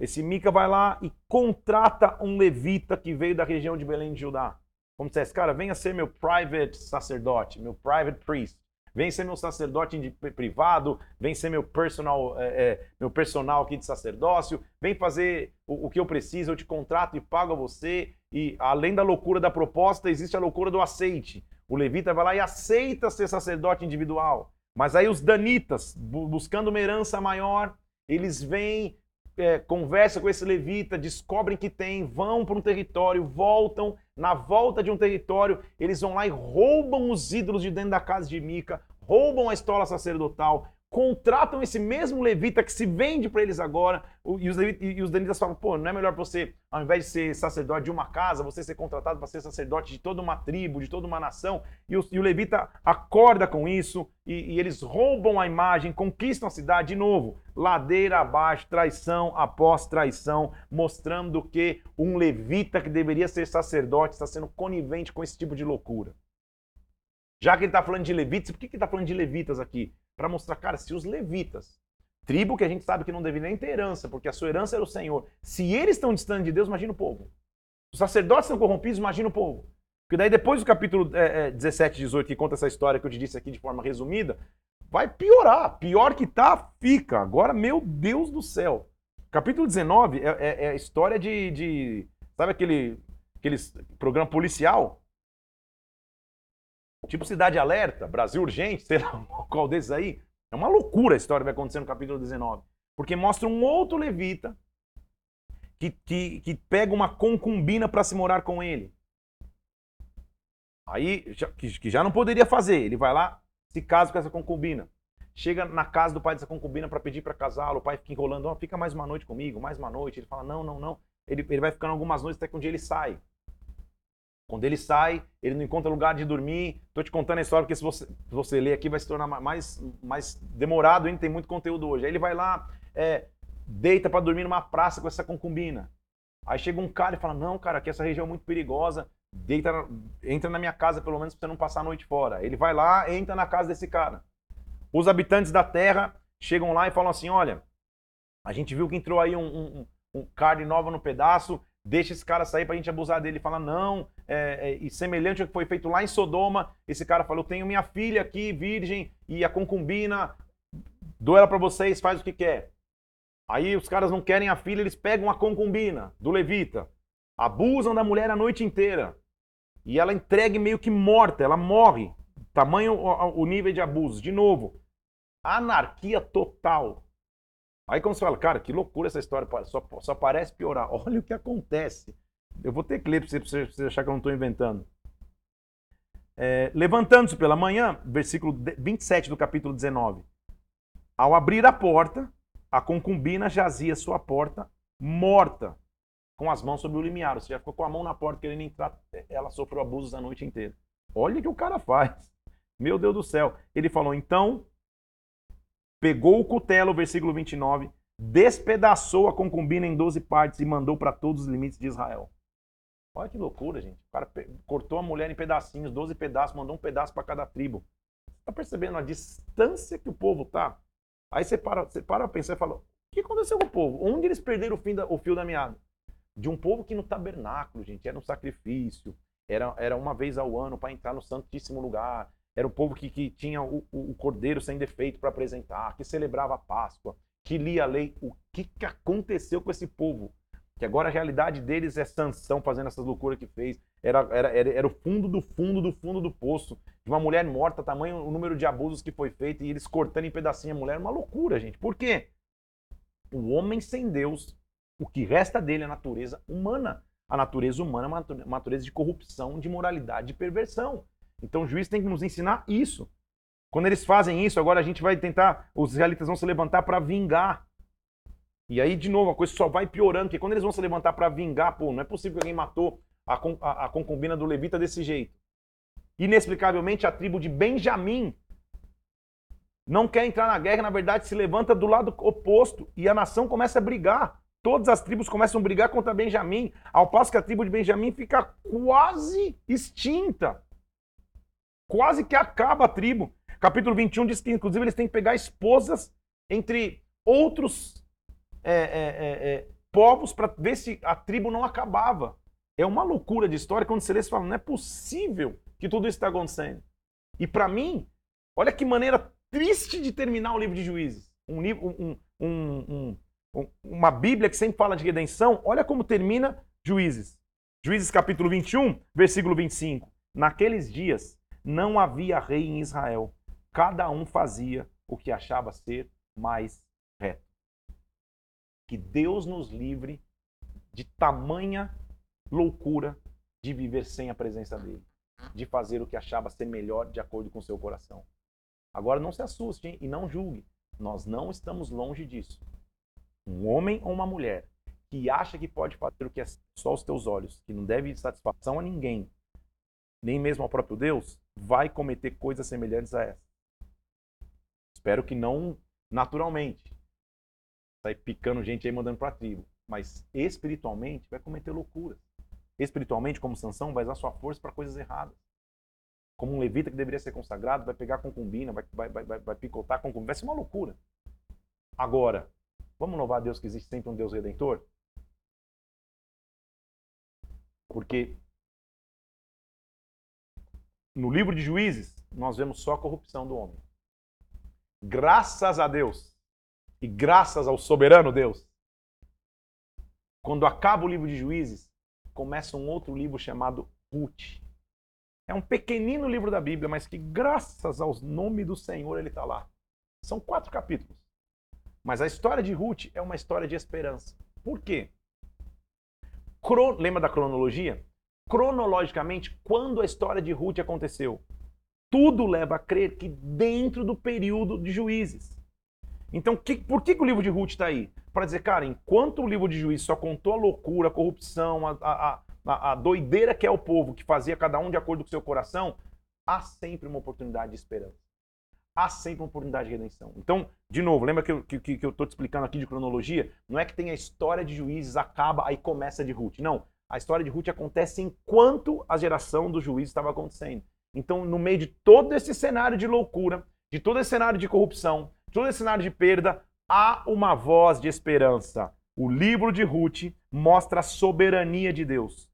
Esse Mica vai lá e contrata um levita que veio da região de Belém de Judá. Como dissesse, cara, venha ser meu private sacerdote, meu private priest. Vem ser meu sacerdote privado, vem ser meu personal, é, é, meu personal aqui de sacerdócio, vem fazer o, o, que eu preciso, eu te contrato e pago a você. E além da loucura da proposta, existe a loucura do aceite. O levita vai lá e aceita ser sacerdote individual. Mas aí os danitas, buscando uma herança maior, eles vêm, é, conversam com esse levita, descobrem que tem, vão para um território, voltam. Na volta de um território, eles vão lá e roubam os ídolos de dentro da casa de Mica, roubam a estola sacerdotal, contratam esse mesmo levita que se vende para eles agora, e os, e os danitas falam, pô, não é melhor você, ao invés de ser sacerdote de uma casa, você ser contratado para ser sacerdote de toda uma tribo, de toda uma nação, e o, e o levita acorda com isso, e, e, eles roubam a imagem, conquistam a cidade de novo, ladeira abaixo, traição após traição, mostrando que um levita que deveria ser sacerdote está sendo conivente com esse tipo de loucura. Já que ele está falando de levitas, por que ele está falando de levitas aqui? Para mostrar, cara, se os levitas, tribo que a gente sabe que não deveria nem ter herança, porque a sua herança era o Senhor, se eles estão distantes de Deus, imagina o povo. Os sacerdotes são corrompidos, imagina o povo. Porque daí depois do capítulo é, é, 17 e 18, que conta essa história que eu te disse aqui de forma resumida, vai piorar. Pior que tá, fica. Agora, meu Deus do céu. Capítulo 19 é, é, é a história de, de, Sabe aquele, aquele programa policial? Tipo Cidade Alerta, Brasil Urgente, sei lá qual desses aí. É uma loucura a história que vai acontecer no capítulo 19. Porque mostra um outro levita que, que, que pega uma concubina para se morar com ele. Aí, já, que, que já não poderia fazer. Ele vai lá, se casa com essa concubina. Chega na casa do pai dessa concubina para pedir para casá-lo. O pai fica enrolando, oh, fica mais uma noite comigo, mais uma noite. Ele fala, não, não, não. Ele, ele vai ficando algumas noites até que um dia ele sai. Quando ele sai, ele não encontra lugar de dormir. Estou te contando a história porque se você, se você ler aqui vai se tornar mais, mais demorado ainda, tem muito conteúdo hoje. Aí ele vai lá, é, deita para dormir numa praça com essa concubina. Aí chega um cara e fala: Não, cara, aqui essa região é muito perigosa. Deita, entra na minha casa pelo menos para você não passar a noite fora. Ele vai lá, entra na casa desse cara. Os habitantes da terra chegam lá e falam assim: Olha, a gente viu que entrou aí um, um, um carne nova no pedaço deixa esse cara sair para a gente abusar dele. Ele fala, não, é, é, e semelhante ao que foi feito lá em Sodoma, esse cara falou, tenho minha filha aqui, virgem, e a concubina, dou ela para vocês, faz o que quer. Aí os caras não querem a filha, eles pegam a concubina do levita, abusam da mulher a noite inteira, e ela entregue meio que morta, ela morre. Tamanho o, o nível de abuso. De novo, anarquia total. Aí quando você fala, cara, que loucura essa história, só, só parece piorar. Olha o que acontece. Eu vou ter ler para você, você achar que eu não estou inventando. É, Levantando-se pela manhã, versículo 27 do capítulo 19. Ao abrir a porta, a concubina jazia sua porta morta, com as mãos sobre o limiar. Ou seja, ficou com a mão na porta querendo entrar. Ela sofreu abusos a noite inteira. Olha o que o cara faz. Meu Deus do céu. Ele falou: então pegou o cutelo, versículo 29, despedaçou a concubina em 12 partes e mandou para todos os limites de Israel. Olha que loucura, gente. O cara cortou a mulher em pedacinhos, 12 pedaços, mandou um pedaço para cada tribo. Está percebendo a distância que o povo tá? Aí você para, você para pensar e fala: o que aconteceu com o povo? Onde eles perderam o, fim da, o fio da meada? De um povo que no tabernáculo, gente, era um sacrifício, era, era uma vez ao ano para entrar no santíssimo lugar, era o povo que, que tinha o, o, cordeiro sem defeito para apresentar, que celebrava a Páscoa, que lia a lei. O que, que aconteceu com esse povo? Que agora a realidade deles é Sansão fazendo essas loucuras que fez. Era, era, era, era o fundo do fundo do fundo do poço. De uma mulher morta, tamanho o número de abusos que foi feito, e eles cortando em pedacinho a mulher. Uma loucura, gente. Por quê? O homem sem Deus, o que resta dele é a natureza humana. A natureza humana é uma natureza de corrupção, de moralidade, de perversão. Então o juiz tem que nos ensinar isso. Quando eles fazem isso, agora a gente vai tentar, os israelitas vão se levantar para vingar. E aí, de novo, a coisa só vai piorando, porque quando eles vão se levantar para vingar, pô, não é possível que alguém matou a, a, a concubina do levita desse jeito. Inexplicavelmente, a tribo de Benjamim não quer entrar na guerra, na verdade, se levanta do lado oposto e a nação começa a brigar. Todas as tribos começam a brigar contra Benjamim, ao passo que a tribo de Benjamim fica quase extinta. Quase que acaba a tribo. Capítulo 21 diz que, inclusive, eles têm que pegar esposas entre outros é, é, é, é povos para ver se a tribo não acabava. É uma loucura de história quando você lê e fala, não é possível que tudo isso está acontecendo. E para mim, olha que maneira triste de terminar o livro de Juízes. Um, um, um, uma Bíblia que sempre fala de redenção, olha como termina Juízes. Juízes capítulo 21, versículo 25. Naqueles dias não havia rei em Israel. Cada um fazia o que achava ser mais reto. Que Deus nos livre de tamanha loucura de viver sem a presença dele, de fazer o que achava ser melhor de acordo com seu coração. Agora não se assuste hein? e não julgue. Nós não estamos longe disso. Um homem ou uma mulher que acha que pode fazer o que é só os teus olhos, que não deve satisfação a ninguém, nem mesmo ao próprio Deus, vai cometer coisas semelhantes a essa. Espero que não naturalmente. Sai picando gente aí mandando para a tribo. Mas espiritualmente vai cometer loucuras. Espiritualmente, como Sansão, vai usar sua força para coisas erradas. Como um levita que deveria ser consagrado, vai pegar concubina, vai, vai, vai, vai picotar concubina. Vai ser uma loucura. Agora, vamos louvar a Deus que existe sempre um Deus redentor? Porque no livro de Juízes, nós vemos só a corrupção do homem. Graças a Deus e graças ao soberano Deus, quando acaba o livro de Juízes, começa um outro livro chamado Ruth. É um pequenino livro da Bíblia, mas que graças ao nome do Senhor ele está lá. São quatro capítulos. Mas a história de Ruth é uma história de esperança. Por quê? Cro... Lembra da cronologia? Cronologicamente, quando a história de Ruth aconteceu? Tudo leva a crer que dentro do período de juízes. Então, que, por que, que, o livro de Ruth está aí? Para dizer, cara, enquanto o livro de juízes só contou a loucura, a corrupção, a, a, a, a doideira que é o povo, que fazia cada um de acordo com seu coração, há sempre uma oportunidade de esperança. Há sempre uma oportunidade de redenção. Então, de novo, lembra que eu, que, que eu te explicando aqui de cronologia? Não é que tem a história de juízes, acaba, aí começa de Ruth. Não. A história de Ruth acontece enquanto a geração dos juízes estava acontecendo. Então, no meio de todo esse cenário de loucura, de todo esse cenário de corrupção, de todo esse cenário de perda, há uma voz de esperança. O livro de Ruth mostra a soberania de Deus.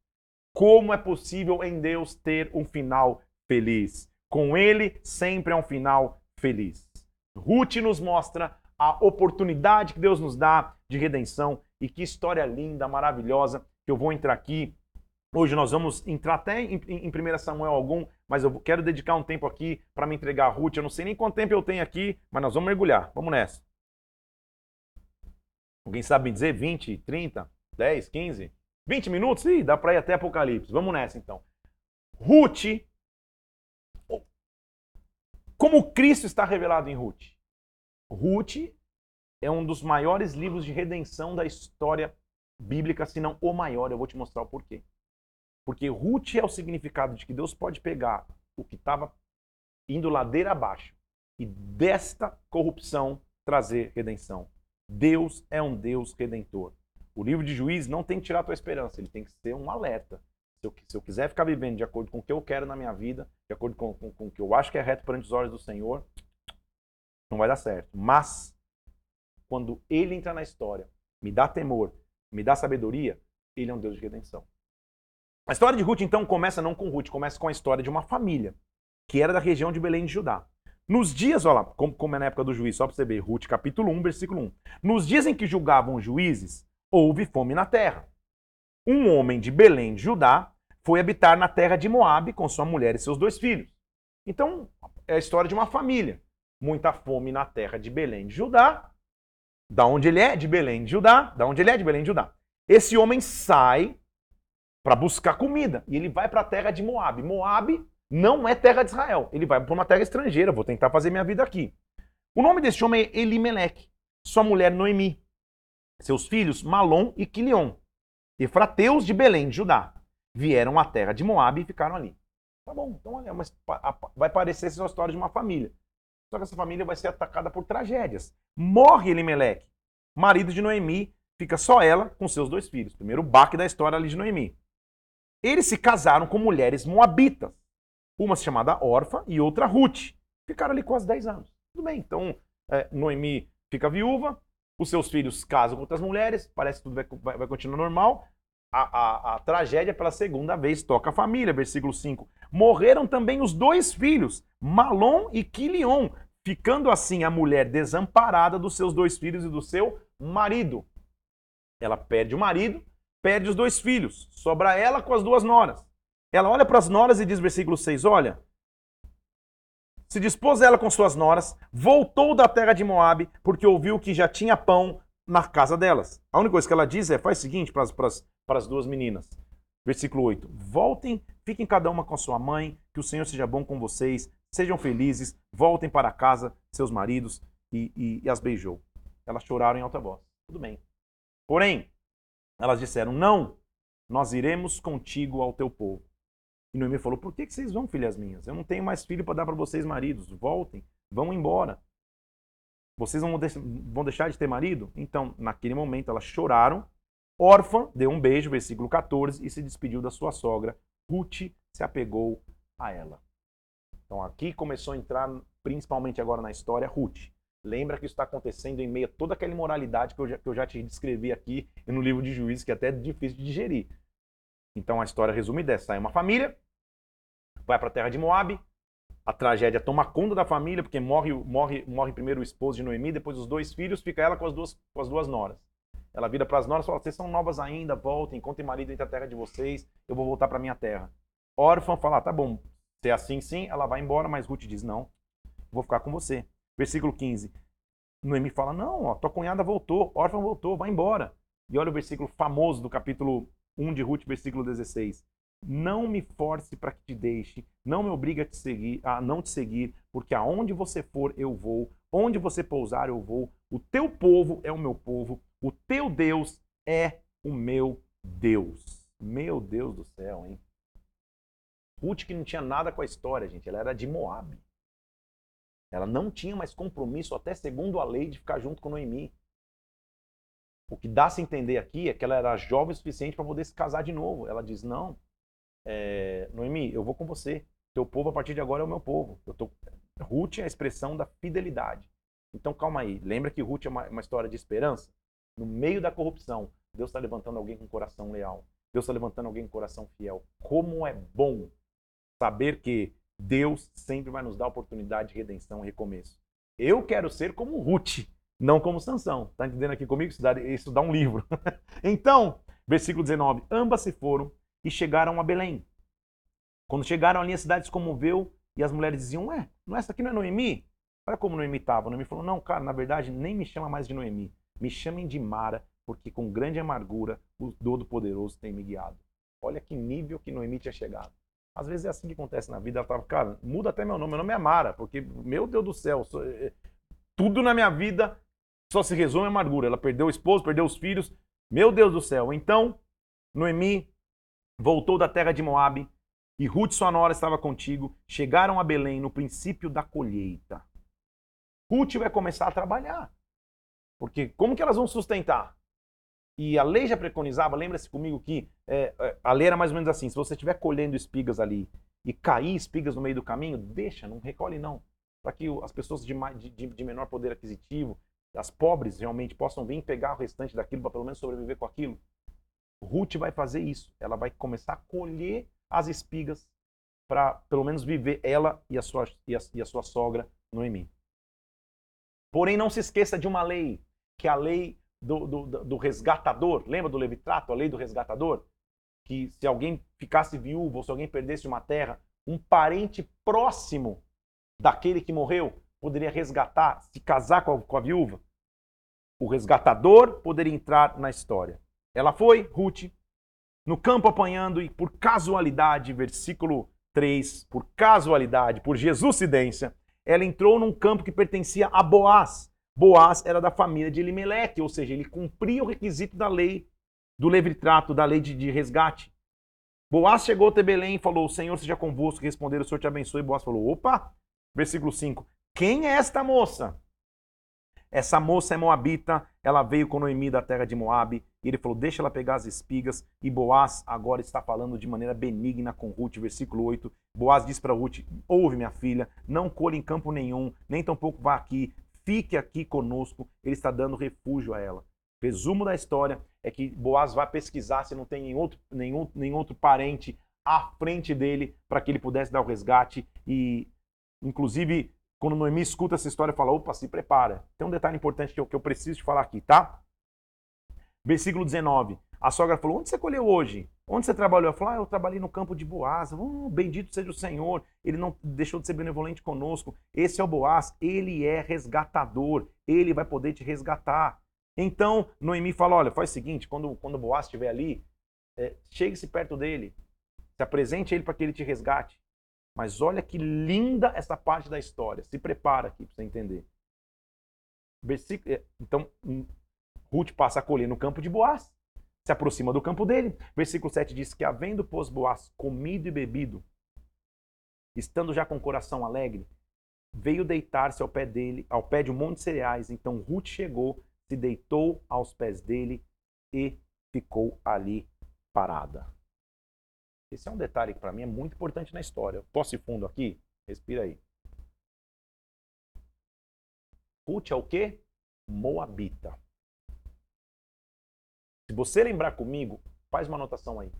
Como é possível em Deus ter um final feliz? Com Ele sempre é um final feliz. Ruth nos mostra a oportunidade que Deus nos dá de redenção e que história linda, maravilhosa, que eu vou entrar aqui Hoje nós vamos entrar até em, em, 1 Samuel algum, mas eu quero dedicar um tempo aqui para me entregar a Ruth. Eu não sei nem quanto tempo eu tenho aqui, mas nós vamos mergulhar. Vamos nessa. Alguém sabe me dizer 20, 30, 10, 15? 20 minutos? Ih, dá para ir até Apocalipse. Vamos nessa então. Ruth. Como Cristo está revelado em Ruth? Ruth é um dos maiores livros de redenção da história bíblica, se não o maior. Eu vou te mostrar o porquê. Porque Ruth é o significado de que Deus pode pegar o que estava indo ladeira abaixo e desta corrupção trazer redenção. Deus é um Deus redentor. O livro de Juízes não tem que tirar a tua esperança, ele tem que ser um alerta. Se eu, se eu quiser ficar vivendo de acordo com o que eu quero na minha vida, de acordo com, com, com o que eu acho que é reto perante os olhos do Senhor, não vai dar certo. Mas, quando ele entra na história, me dá temor, me dá sabedoria, ele é um Deus de redenção. A história de Ruth, então, começa não com Ruth, começa com a história de uma família, que era da região de Belém de Judá. Nos dias, olha lá, como, como é na época do juiz, só para você ver, Ruth capítulo 1, versículo 1. Nos dias em que julgavam os juízes, houve fome na terra. Um homem de Belém de Judá foi habitar na terra de Moabe com sua mulher e seus dois filhos. Então, é a história de uma família. Muita fome na terra de Belém de Judá. Da onde ele é? De Belém de Judá. Da onde ele é? De Belém de Judá. Esse homem sai para buscar comida. E ele vai para a terra de Moab. Moab não é terra de Israel. Ele vai para uma terra estrangeira. Vou tentar fazer minha vida aqui. O nome desse homem é Elimelech. Sua mulher Noemi. Seus filhos Malom e Quilion. Efrateus de Belém, de Judá. Vieram à terra de Moab e ficaram ali. Tá bom, então olha, mas vai parecer essa história de uma família. Só que essa família vai ser atacada por tragédias. Morre Elimelech, marido de Noemi, fica só ela com seus dois filhos. Primeiro baque da história ali de Noemi. Eles se casaram com mulheres moabitas. Uma chamada Orfa e outra Ruth. Ficaram ali quase 10 anos. Tudo bem, então é, Noemi fica viúva, os seus filhos casam com outras mulheres, parece que tudo vai, vai, vai continuar normal. A, a, a, tragédia pela segunda vez toca a família, versículo 5. Morreram também os dois filhos, Malom e Quilion, ficando assim a mulher desamparada dos seus dois filhos e do seu marido. Ela perde o marido perde os dois filhos, sobra ela com as duas noras. Ela olha para as noras e diz, versículo 6, olha, se dispôs ela com suas noras, voltou da terra de Moabe, porque ouviu que já tinha pão na casa delas. A única coisa que ela diz é, faz o seguinte para as, duas meninas. Versículo 8, voltem, fiquem cada uma com sua mãe, que o Senhor seja bom com vocês, sejam felizes, voltem para casa, seus maridos, e, e, e as beijou. Elas choraram em alta voz. Tudo bem. Porém, elas disseram: Não, nós iremos contigo ao teu povo. E Noemi falou: Por que, que vocês vão, filhas minhas? Eu não tenho mais filho para dar para vocês, maridos. Voltem, vão embora. Vocês vão, deixar de ter marido? Então, naquele momento, elas choraram. Órfã deu um beijo, versículo 14, e se despediu da sua sogra. Ruth se apegou a ela. Então, aqui começou a entrar, principalmente agora na história, Ruth. Lembra que isso está acontecendo em meio a toda aquela imoralidade que eu, já, que eu já te descrevi aqui no livro de Juízes, que é até difícil de digerir. Então a história resume dessa. Sai uma família, vai para a terra de Moab, a tragédia toma conta da família, porque morre, morre, morre primeiro o esposo de Noemi, depois os dois filhos, fica ela com as duas, com as duas noras. Ela vira para as noras e fala: Vocês são novas ainda, voltem, encontrem marido entre a terra de vocês, eu vou voltar para minha terra. Órfã fala: Tá bom, se é assim, sim, ela vai embora, mas Ruth diz: Não, vou ficar com você. Versículo 15. Noemi fala: Não, ó, tua cunhada voltou, órfã voltou, vai embora. E olha o versículo famoso do capítulo 1 de Ruth, versículo 16. Não me force para que te deixe, não me obrigue a, te seguir, a não te seguir, porque aonde você for eu vou, onde você pousar eu vou. O teu povo é o meu povo, o teu Deus é o meu Deus. Meu Deus do céu, hein? Ruth que não tinha nada com a história, gente, ela era de Moab. Ela não tinha mais compromisso, até segundo a lei, de ficar junto com Noemi. O que dá-se entender aqui é que ela era jovem o suficiente para poder se casar de novo. Ela diz: Não, é, Noemi, eu vou com você. Teu povo a partir de agora é o meu povo. Eu tô... Ruth é a expressão da fidelidade. Então calma aí. Lembra que Ruth é uma, uma história de esperança? No meio da corrupção, Deus está levantando alguém com coração leal. Deus está levantando alguém com coração fiel. Como é bom saber que Deus sempre vai nos dar oportunidade de redenção e recomeço. Eu quero ser como Ruth, não como Sansão. Está entendendo aqui comigo? Isso dá um livro. então, versículo 19. Ambas se foram e chegaram a Belém. Quando chegaram ali, a cidade se comoveu e as mulheres diziam: Ué, não, essa aqui não é Noemi? Olha como Noemi estava. Noemi falou: Não, cara, na verdade, nem me chama mais de Noemi. Me chamem de Mara, porque com grande amargura o Todo-Poderoso tem me guiado. Olha que nível que Noemi tinha chegado. Às vezes é assim que acontece na vida. Ela fala, cara, muda até meu nome. Meu nome é Mara, porque, meu Deus do céu. Eh, tudo na minha vida só se resume a amargura. Ela perdeu o esposo, perdeu os filhos. Meu Deus do céu. Então, Noemi voltou da terra de Moabe e Ruth, sua nora, estava contigo. Chegaram a Belém no princípio da colheita. Ruth vai começar a trabalhar. Porque como que elas vão sustentar? E a lei já preconizava, lembra-se comigo que é, é, a lei era mais ou menos assim: se você estiver colhendo espigas ali e cair espigas no meio do caminho, deixa, não recolhe não. Para que as pessoas de, de, de, menor poder aquisitivo, as pobres realmente possam vir pegar o restante daquilo para pelo menos sobreviver com aquilo. Ruth vai fazer isso. Ela vai começar a colher as espigas para pelo menos viver ela e a sua, e a, e a sua sogra Noemi. Porém, não se esqueça de uma lei, que é a lei do, do, do resgatador. Lembra do Levitrato, a lei do resgatador? Que se alguém ficasse viúvo ou se alguém perdesse uma terra, um parente próximo daquele que morreu poderia resgatar, se casar com a, com a viúva. O resgatador poderia entrar na história. Ela foi, Ruth, no campo apanhando e por casualidade, versículo 3, por casualidade, por Jesuscidência, ela entrou num campo que pertencia a Boaz. Boaz era da família de Elimeleque, ou seja, ele cumpria o requisito da lei do livre-trato, da lei de, de, resgate. Boaz chegou até Belém e falou: O Senhor seja convosco. Responderam: O Senhor te abençoe. Boaz falou: Opa! Versículo 5: Quem é esta moça? Essa moça é moabita, ela veio com Noemi da terra de Moabe. E ele falou: Deixa ela pegar as espigas. E Boaz agora está falando de maneira benigna com Ruth. Versículo 8: Boaz diz para Ruth: Ouve, minha filha, não colhe em campo nenhum, nem tampouco vá aqui fique aqui conosco. Ele está dando refúgio a ela. Resumo da história é que Boaz vai pesquisar se não tem nenhum outro, nenhum, nenhum outro parente à frente dele para que ele pudesse dar o resgate. E, inclusive, quando Noemi escuta essa história, fala: opa, se prepara. Tem um detalhe importante que eu, que eu preciso te falar aqui, tá? Versículo 19. A sogra falou: Onde você colheu hoje? Onde você trabalhou? Ela falou: ah, Eu trabalhei no campo de Boaz. Oh, bendito seja o Senhor. Ele não deixou de ser benevolente conosco. Esse é o Boaz. Ele é resgatador. Ele vai poder te resgatar. Então, Noemi fala: Olha, faz o seguinte: quando, quando Boaz estiver ali, é, chegue-se perto dele. Se apresente ele para que ele te resgate. Mas olha que linda essa parte da história. Se prepara aqui para você entender. versículo, é, então, hum, Ruth passa a colher no campo de Boaz, se aproxima do campo dele. Versículo 7 diz que, havendo, pois, Boaz comido e bebido, estando já com o coração alegre, veio deitar-se ao pé dele, ao pé de um monte de cereais. Então Ruth chegou, se deitou aos pés dele e ficou ali parada. Esse é um detalhe que para mim é muito importante na história. Posso ir fundo aqui? Respira aí. Ruth é o quê? Moabita. Se você lembrar comigo, faz uma anotação aí.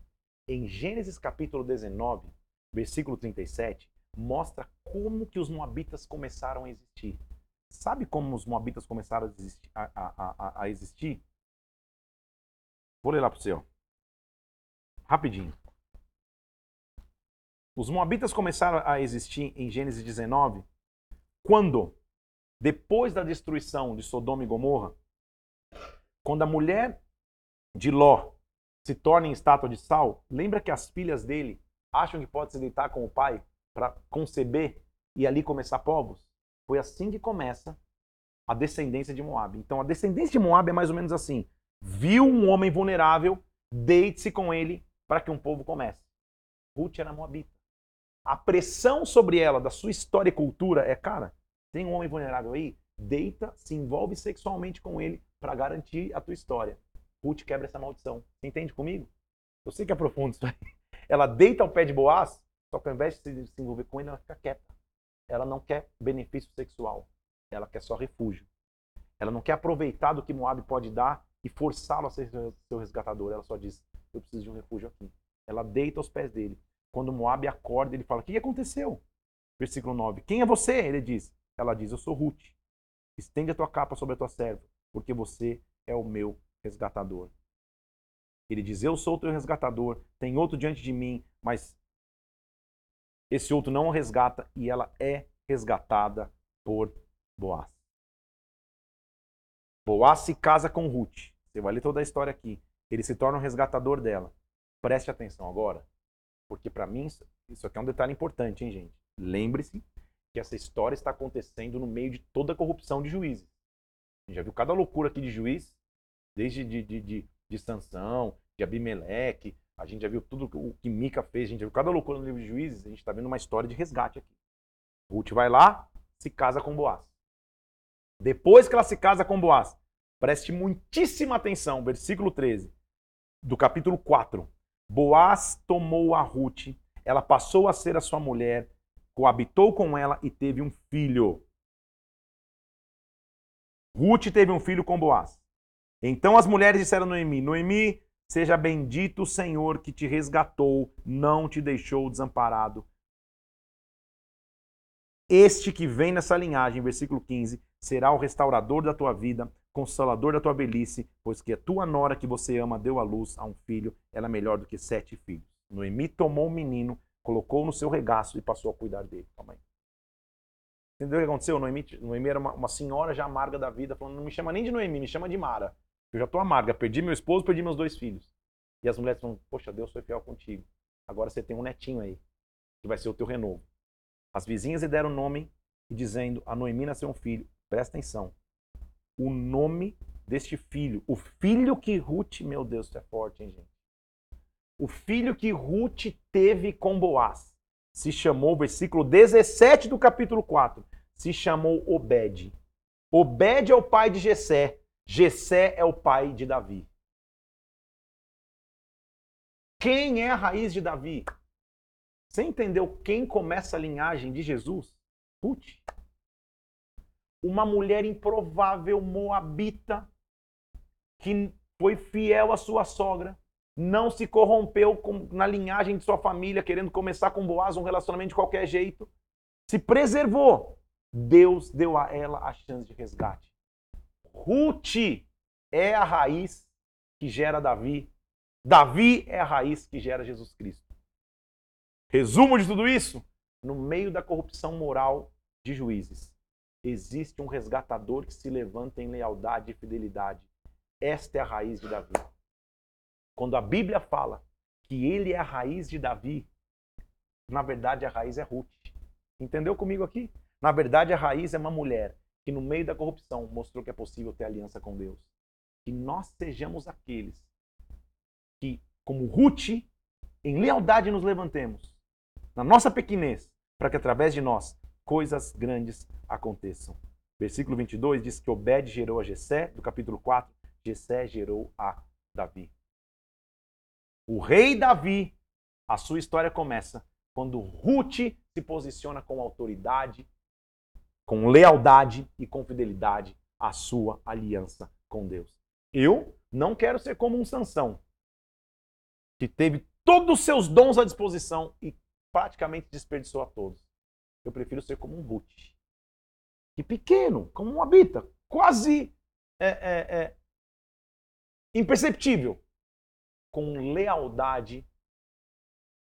Em Gênesis capítulo 19, versículo 37, mostra como que os moabitas começaram a existir. Sabe como os moabitas começaram a existir? A, a, a existir? Vou ler lá para você. Ó. Rapidinho. Os moabitas começaram a existir em Gênesis 19 quando, depois da destruição de Sodoma e Gomorra, quando a mulher de Ló se torna em estátua de sal, lembra que as filhas dele acham que pode se deitar com o pai para conceber e ali começar povos? Foi assim que começa a descendência de Moab. Então a descendência de Moab é mais ou menos assim: viu um homem vulnerável, deite-se com ele para que um povo comece. Ruth era moabita. A pressão sobre ela da sua história e cultura é, cara, tem um homem vulnerável aí, deita, se envolve sexualmente com ele para garantir a tua história. Ruth quebra essa maldição. Você entende comigo? Eu sei que é profundo isso aí. Ela deita ao pé de Boaz só que ao invés de se envolver com ele, ela fica quieta. Ela não quer benefício sexual. Ela quer só refúgio. Ela não quer aproveitar do que Moab pode dar e forçá-lo a ser seu resgatador. Ela só diz: Eu preciso de um refúgio aqui. Ela deita aos pés dele. Quando Moab acorda, ele fala: O que aconteceu? Versículo 9: Quem é você? Ele diz. Ela diz: Eu sou Ruth. Estende a tua capa sobre a tua serva, porque você é o meu resgatador. Ele diz: Eu sou o teu resgatador. Tem outro diante de mim, mas esse outro não resgata e ela é resgatada por Boaz. Boaz se casa com Ruth. Você vai ler toda a história aqui. Ele se torna um resgatador dela. Preste atenção agora, porque para mim isso aqui é um detalhe importante, hein, gente? Lembre-se que essa história está acontecendo no meio de toda a corrupção de juízes. A gente já viu cada loucura aqui de juiz, desde de, de, de, de Sansão, de Abimeleque, a gente já viu tudo o que Mica fez, a gente já viu cada loucura no livro de juízes, a gente está vendo uma história de resgate aqui. Ruth vai lá, se casa com Boaz. Depois que ela se casa com Boaz, preste muitíssima atenção, versículo 13 do capítulo 4. Boaz tomou a Ruth, ela passou a ser a sua mulher, coabitou com ela e teve um filho. Ruth teve um filho com Boaz. Então as mulheres disseram a Noemi: Noemi, Seja bendito o Senhor que te resgatou, não te deixou desamparado. Este que vem nessa linhagem, versículo 15, será o restaurador da tua vida, consolador da tua velhice, pois que a tua nora que você ama deu à luz a um filho, ela é melhor do que sete filhos. Noemi tomou o menino, colocou no seu regaço e passou a cuidar dele. Calma aí. Entendeu o que aconteceu? Noemi, Noemi era uma, uma senhora já amarga da vida, falando: não me chama nem de Noemi, me chama de Mara. Eu já estou amarga. Perdi meu esposo, perdi meus dois filhos. E as mulheres falam: Poxa, Deus foi fiel contigo. Agora você tem um netinho aí, que vai ser o teu renovo. As vizinhas lhe deram nome e dizendo: A Noemi nasceu um filho. Presta atenção. O nome deste filho, o filho que Ruth, meu Deus, isso é forte, hein, gente? O filho que Ruth teve com Boaz se chamou, versículo 17 do capítulo 4, se chamou Obed. Obed é o pai de Jessé. Jessé é o pai de Davi. Quem é a raiz de Davi? Você entendeu quem começa a linhagem de Jesus? Ruth. Uma mulher improvável moabita que foi fiel à sua sogra, não se corrompeu com, na linhagem de sua família, querendo começar com Boaz um relacionamento de qualquer jeito, se preservou. Deus deu a ela a chance de resgate. Ruth é a raiz que gera Davi. Davi é a raiz que gera Jesus Cristo. Resumo de tudo isso: no meio da corrupção moral de juízes, existe um resgatador que se levanta em lealdade e fidelidade. Esta é a raiz de Davi. Quando a Bíblia fala que ele é a raiz de Davi, na verdade a raiz é Ruth. Entendeu comigo aqui? Na verdade a raiz é uma mulher que no meio da corrupção mostrou que é possível ter aliança com Deus. Que nós sejamos aqueles que, como Ruth, em lealdade nos levantemos, na nossa pequenez, para que através de nós coisas grandes aconteçam. Versículo 22 diz que Obed gerou a Jessé, do capítulo 4, Jessé gerou a Davi. O rei Davi, a sua história começa quando Ruth se posiciona com autoridade, com lealdade e com fidelidade à sua aliança com Deus. Eu não quero ser como um Sansão, que teve todos os seus dons à disposição e praticamente desperdiçou a todos. Eu prefiro ser como um Ruth, que pequeno, como um habita, quase é, é, é, imperceptível, com lealdade,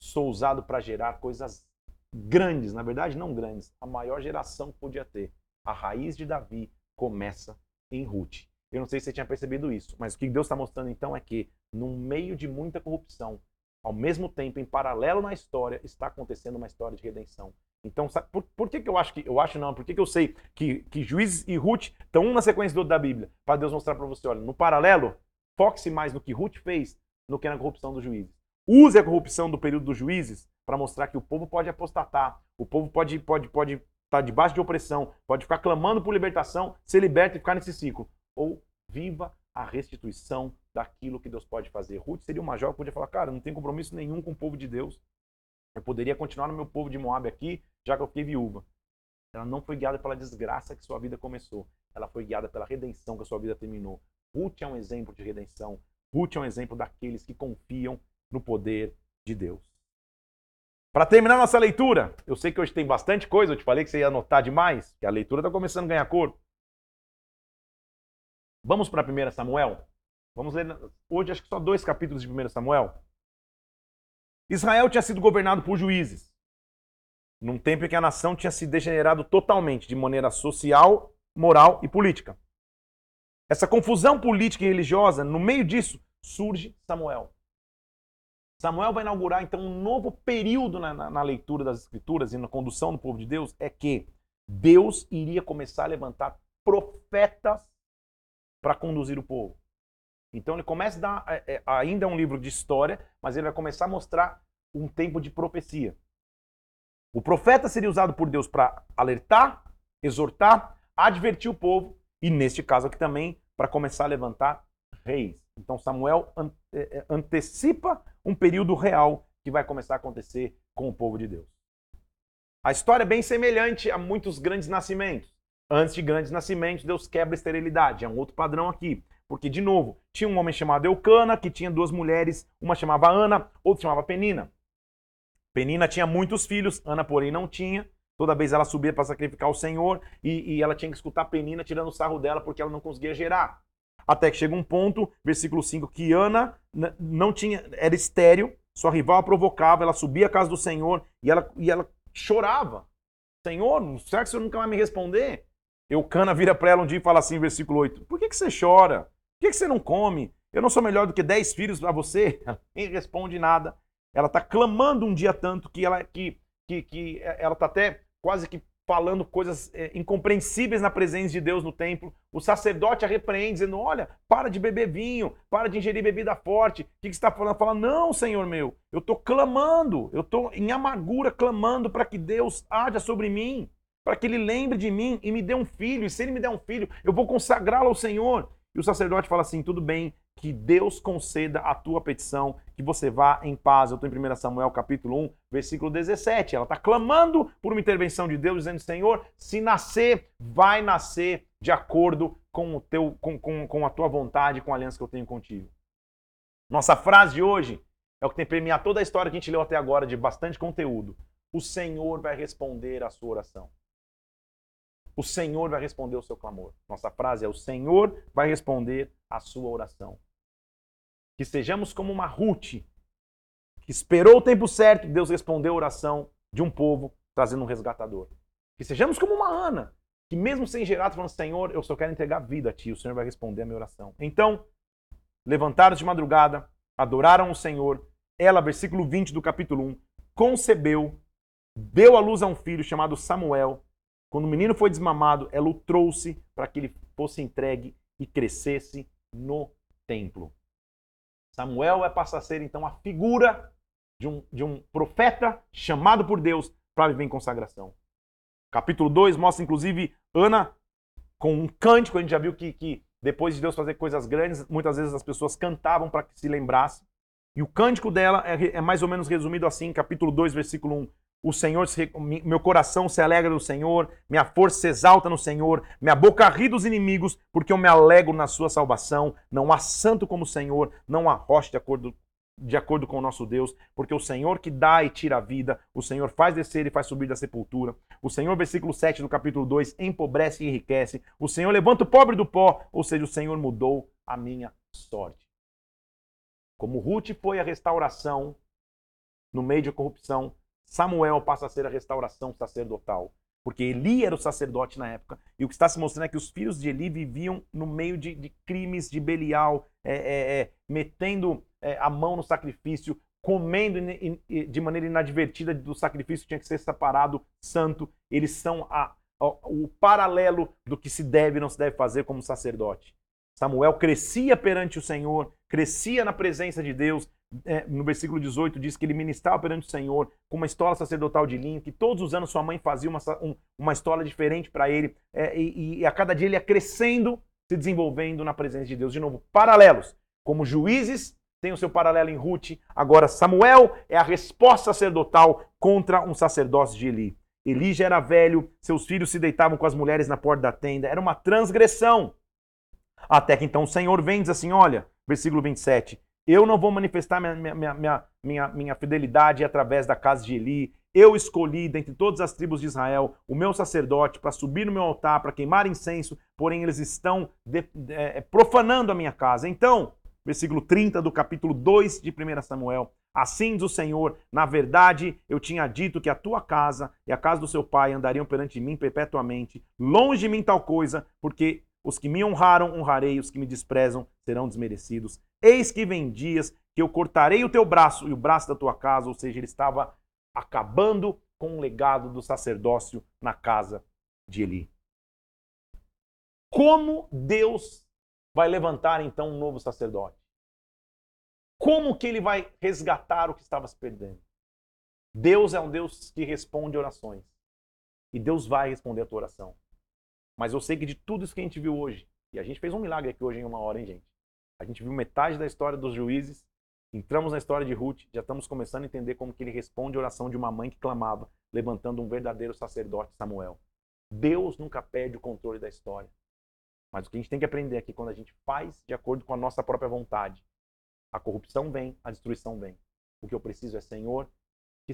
sou usado para gerar coisas grandes, na verdade não grandes, a maior geração que podia ter. A raiz de Davi começa em Ruth. Eu não sei se você tinha percebido isso, mas o que Deus está mostrando então é que, no meio de muita corrupção, ao mesmo tempo, em paralelo na história, está acontecendo uma história de redenção. Então, sabe, por, por, que, que eu acho que. Eu acho não, por que, que eu sei que, que Juízes e Ruth estão um na sequência do outro da Bíblia? Para Deus mostrar para você, olha, no paralelo, foque-se mais no que Ruth fez do que na corrupção dos juízes. Use a corrupção do período dos juízes para mostrar que o povo pode apostatar, o povo pode pode pode estar tá debaixo de opressão, pode ficar clamando por libertação, ser liberto e ficar nesse ciclo. Ou viva a restituição daquilo que Deus pode fazer. Ruth seria uma jovem que podia falar, cara, não tem compromisso nenhum com o povo de Deus. Eu poderia continuar no meu povo de Moab aqui, já que eu fiquei viúva. Ela não foi guiada pela desgraça que sua vida começou. Ela foi guiada pela redenção que sua vida terminou. Ruth é um exemplo de redenção. Ruth é um exemplo daqueles que confiam no poder de Deus. Para terminar nossa leitura, eu sei que hoje tem bastante coisa, eu te falei que você ia anotar demais, que a leitura está começando a ganhar cor. Vamos para 1 Samuel? Vamos ler hoje, acho que só dois capítulos de 1 Samuel. Israel tinha sido governado por juízes, num tempo em que a nação tinha se degenerado totalmente, de maneira social, moral e política. Essa confusão política e religiosa, no meio disso, surge Samuel. Samuel vai inaugurar então um novo período na, na, na, leitura das Escrituras e na condução do povo de Deus. É que Deus iria começar a levantar profetas para conduzir o povo. Então ele começa a dar, é, é, ainda é um livro de história, mas ele vai começar a mostrar um tempo de profecia. O profeta seria usado por Deus para alertar, exortar, advertir o povo e, neste caso aqui também, para começar a levantar reis. Então Samuel é, é, antecipa um período real que vai começar a acontecer com o povo de Deus. A história é bem semelhante a muitos grandes nascimentos. Antes de grandes nascimentos, Deus quebra a esterilidade. É um outro padrão aqui. Porque, de novo, tinha um homem chamado Eucana, que tinha duas mulheres, uma chamava Ana, outra chamava Penina. Penina tinha muitos filhos, Ana, porém, não tinha. Toda vez ela subia para sacrificar o Senhor e, e, ela tinha que escutar Penina tirando o sarro dela porque ela não conseguia gerar. Até que chega um ponto, versículo 5, que Ana não tinha, era estéreo, sua rival a provocava, ela subia à casa do Senhor e ela, e ela chorava. Senhor, será que o Senhor nunca vai me responder? Eucana vira para ela um dia e fala assim, versículo 8, por que, que você chora? Por que, que você não come? Eu não sou melhor do que dez filhos para você? Nem responde nada. Ela está clamando um dia tanto que ela que, que, que ela está até quase que falando coisas é, incompreensíveis na presença de Deus no templo. O sacerdote a repreende, dizendo: Olha, para de beber vinho, para de ingerir bebida forte. O que, que você está falando? Fala: Não, Senhor meu, eu estou clamando, eu estou em amargura clamando para que Deus haja sobre mim, para que Ele lembre de mim e me dê um filho. E se Ele me der um filho, eu vou consagrá-lo ao Senhor. E o sacerdote fala assim: Tudo bem, que Deus conceda a tua petição, que você vá em paz. Eu estou em 1 Samuel capítulo 1, versículo 17. Ela está clamando por uma intervenção de Deus, dizendo: Senhor, se nascer, vai nascer de acordo com, o teu, com, com, com a tua vontade, com a aliança que eu tenho contigo. Nossa frase de hoje é o que tem premiado toda a história que a gente leu até agora, de bastante conteúdo. O Senhor vai responder a sua oração. O Senhor vai responder o seu clamor. Nossa frase é: O Senhor vai responder a sua oração. Que sejamos como uma Ruth, que esperou o tempo certo, Deus respondeu a oração de um povo trazendo um resgatador. Que sejamos como uma Ana, que mesmo sem gerar, falando, Senhor, eu só quero entregar vida a Ti, o Senhor vai responder a minha oração. Então, levantaram de madrugada, adoraram o Senhor. Ela, versículo 20 do capítulo 1, concebeu, deu à luz a um filho chamado Samuel. Quando o menino foi desmamado, ela o trouxe para que ele fosse entregue e crescesse no templo. Samuel vai passar a ser então a figura de um, de um profeta chamado por Deus para viver em consagração. Capítulo 2 mostra inclusive Ana com um cântico, a gente já viu que, que depois de Deus fazer coisas grandes, muitas vezes as pessoas cantavam para que se lembrasse. E o cântico dela é, é, mais ou menos resumido assim, capítulo 2, versículo 1. O Senhor, se, meu coração se alegra no Senhor, minha força se exalta no Senhor, minha boca ri dos inimigos, porque eu me alegro na sua salvação. Não há santo como o Senhor, não há rocha de acordo, de acordo com o nosso Deus, porque o Senhor que dá e tira a vida, o Senhor faz descer e faz subir da sepultura. O Senhor, versículo 7 do capítulo 2, empobrece e enriquece. O Senhor levanta o pobre do pó, ou seja, o Senhor mudou a minha sorte. Como Ruth foi a restauração no meio de corrupção, Samuel passa a ser a restauração sacerdotal. Porque Eli era o sacerdote na época. E o que está se mostrando é que os filhos de Eli viviam no meio de, de crimes de Belial, é, é, é, metendo é, a mão no sacrifício, comendo de maneira inadvertida do sacrifício, tinha que ser separado, santo. Eles são a, a, o paralelo do que se deve e não se deve fazer como sacerdote. Samuel crescia perante o Senhor, crescia na presença de Deus, é, no versículo 18 diz que ele ministrava perante o Senhor com uma estola sacerdotal de linho, que todos os anos sua mãe fazia uma, um, uma estola diferente para ele, é, e, e, a cada dia ele ia crescendo, se desenvolvendo na presença de Deus. De novo, paralelos. Como juízes, tem o seu paralelo em Ruth, agora Samuel é a resposta sacerdotal contra um sacerdócio de Eli. Eli já era velho, seus filhos se deitavam com as mulheres na porta da tenda, era uma transgressão. Até que então o Senhor vem e diz assim: olha, versículo 27. Eu não vou manifestar minha, minha, minha, minha, minha fidelidade através da casa de Eli. Eu escolhi dentre todas as tribos de Israel o meu sacerdote para subir no meu altar, para queimar incenso, porém eles estão de, é, profanando a minha casa. Então, versículo 30 do capítulo 2 de 1 Samuel. Assim diz o Senhor: Na verdade, eu tinha dito que a tua casa e a casa do seu pai andariam perante mim perpetuamente. Longe de mim tal coisa, porque os que me honraram, honrarei, os que me desprezam serão desmerecidos. Eis que vem dias que eu cortarei o teu braço e o braço da tua casa, ou seja, ele estava acabando com o legado do sacerdócio na casa de Eli. Como Deus vai levantar então um novo sacerdote? Como que ele vai resgatar o que estava se perdendo? Deus é um Deus que responde orações. E Deus vai responder a tua oração. Mas eu sei que de tudo isso que a gente viu hoje, e a gente fez um milagre aqui hoje em uma hora, hein, gente? A gente viu metade da história dos juízes, entramos na história de Ruth, já estamos começando a entender como que ele responde a oração de uma mãe que clamava, levantando um verdadeiro sacerdote, Samuel. Deus nunca perde o controle da história. Mas o que a gente tem que aprender aqui, quando a gente faz de acordo com a nossa própria vontade, a corrupção vem, a destruição vem. O que eu preciso é, Senhor, que,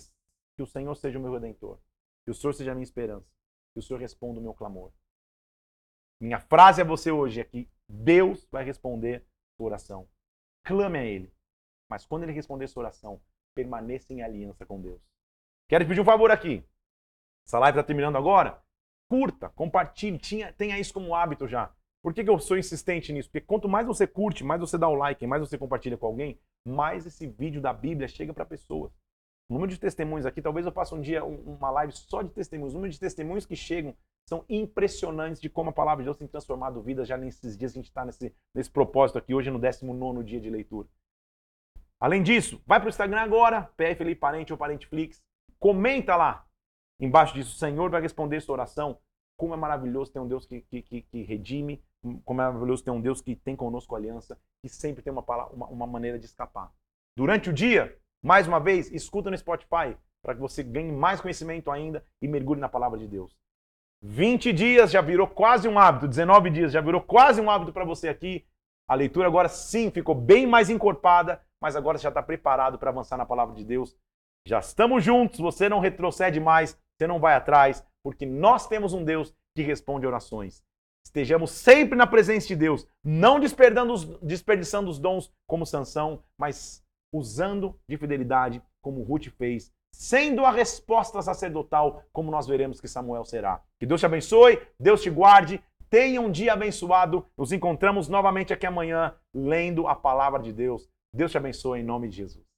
que o Senhor seja o meu redentor, que o Senhor seja a minha esperança, que o Senhor responda o meu clamor. Minha frase a você hoje é que Deus vai responder sua oração. Clame a Ele. Mas quando Ele responder sua oração, permaneça em aliança com Deus. Quero te pedir um favor aqui. Essa live está terminando agora. Curta, compartilhe, tinha, tenha isso como hábito já. Por que, que eu sou insistente nisso? Porque quanto mais você curte, mais você dá o like, mais você compartilha com alguém, mais esse vídeo da Bíblia chega para pessoas. O número de testemunhos aqui, talvez eu faça um dia uma live só de testemunhos. O número de testemunhos que chegam são impressionantes de como a palavra de Deus tem transformado vidas já nesses dias que a gente está nesse, nesse propósito aqui, hoje no 19 dia de leitura. Além disso, vai para o Instagram agora, PF Parente ou Parenteflix, comenta lá embaixo disso, o Senhor vai responder sua oração. Como é maravilhoso ter um Deus que, que, que, que redime, como é maravilhoso ter um Deus que tem conosco aliança, que sempre tem uma, uma, uma maneira de escapar. Durante o dia, mais uma vez, escuta no Spotify, para que você ganhe mais conhecimento ainda e mergulhe na palavra de Deus. 20 dias já virou quase um hábito, 19 dias já virou quase um hábito para você aqui. A leitura agora sim ficou bem mais encorpada, mas agora você já está preparado para avançar na palavra de Deus. Já estamos juntos, você não retrocede mais, você não vai atrás, porque nós temos um Deus que responde orações. Estejamos sempre na presença de Deus, não desperdiçando os, dons como Sansão, mas usando de fidelidade como Ruth fez sendo a resposta sacerdotal, como nós veremos que Samuel será. Que Deus te abençoe, Deus te guarde, tenha um dia abençoado. Nos encontramos novamente aqui amanhã, lendo a palavra de Deus. Deus te abençoe em nome de Jesus.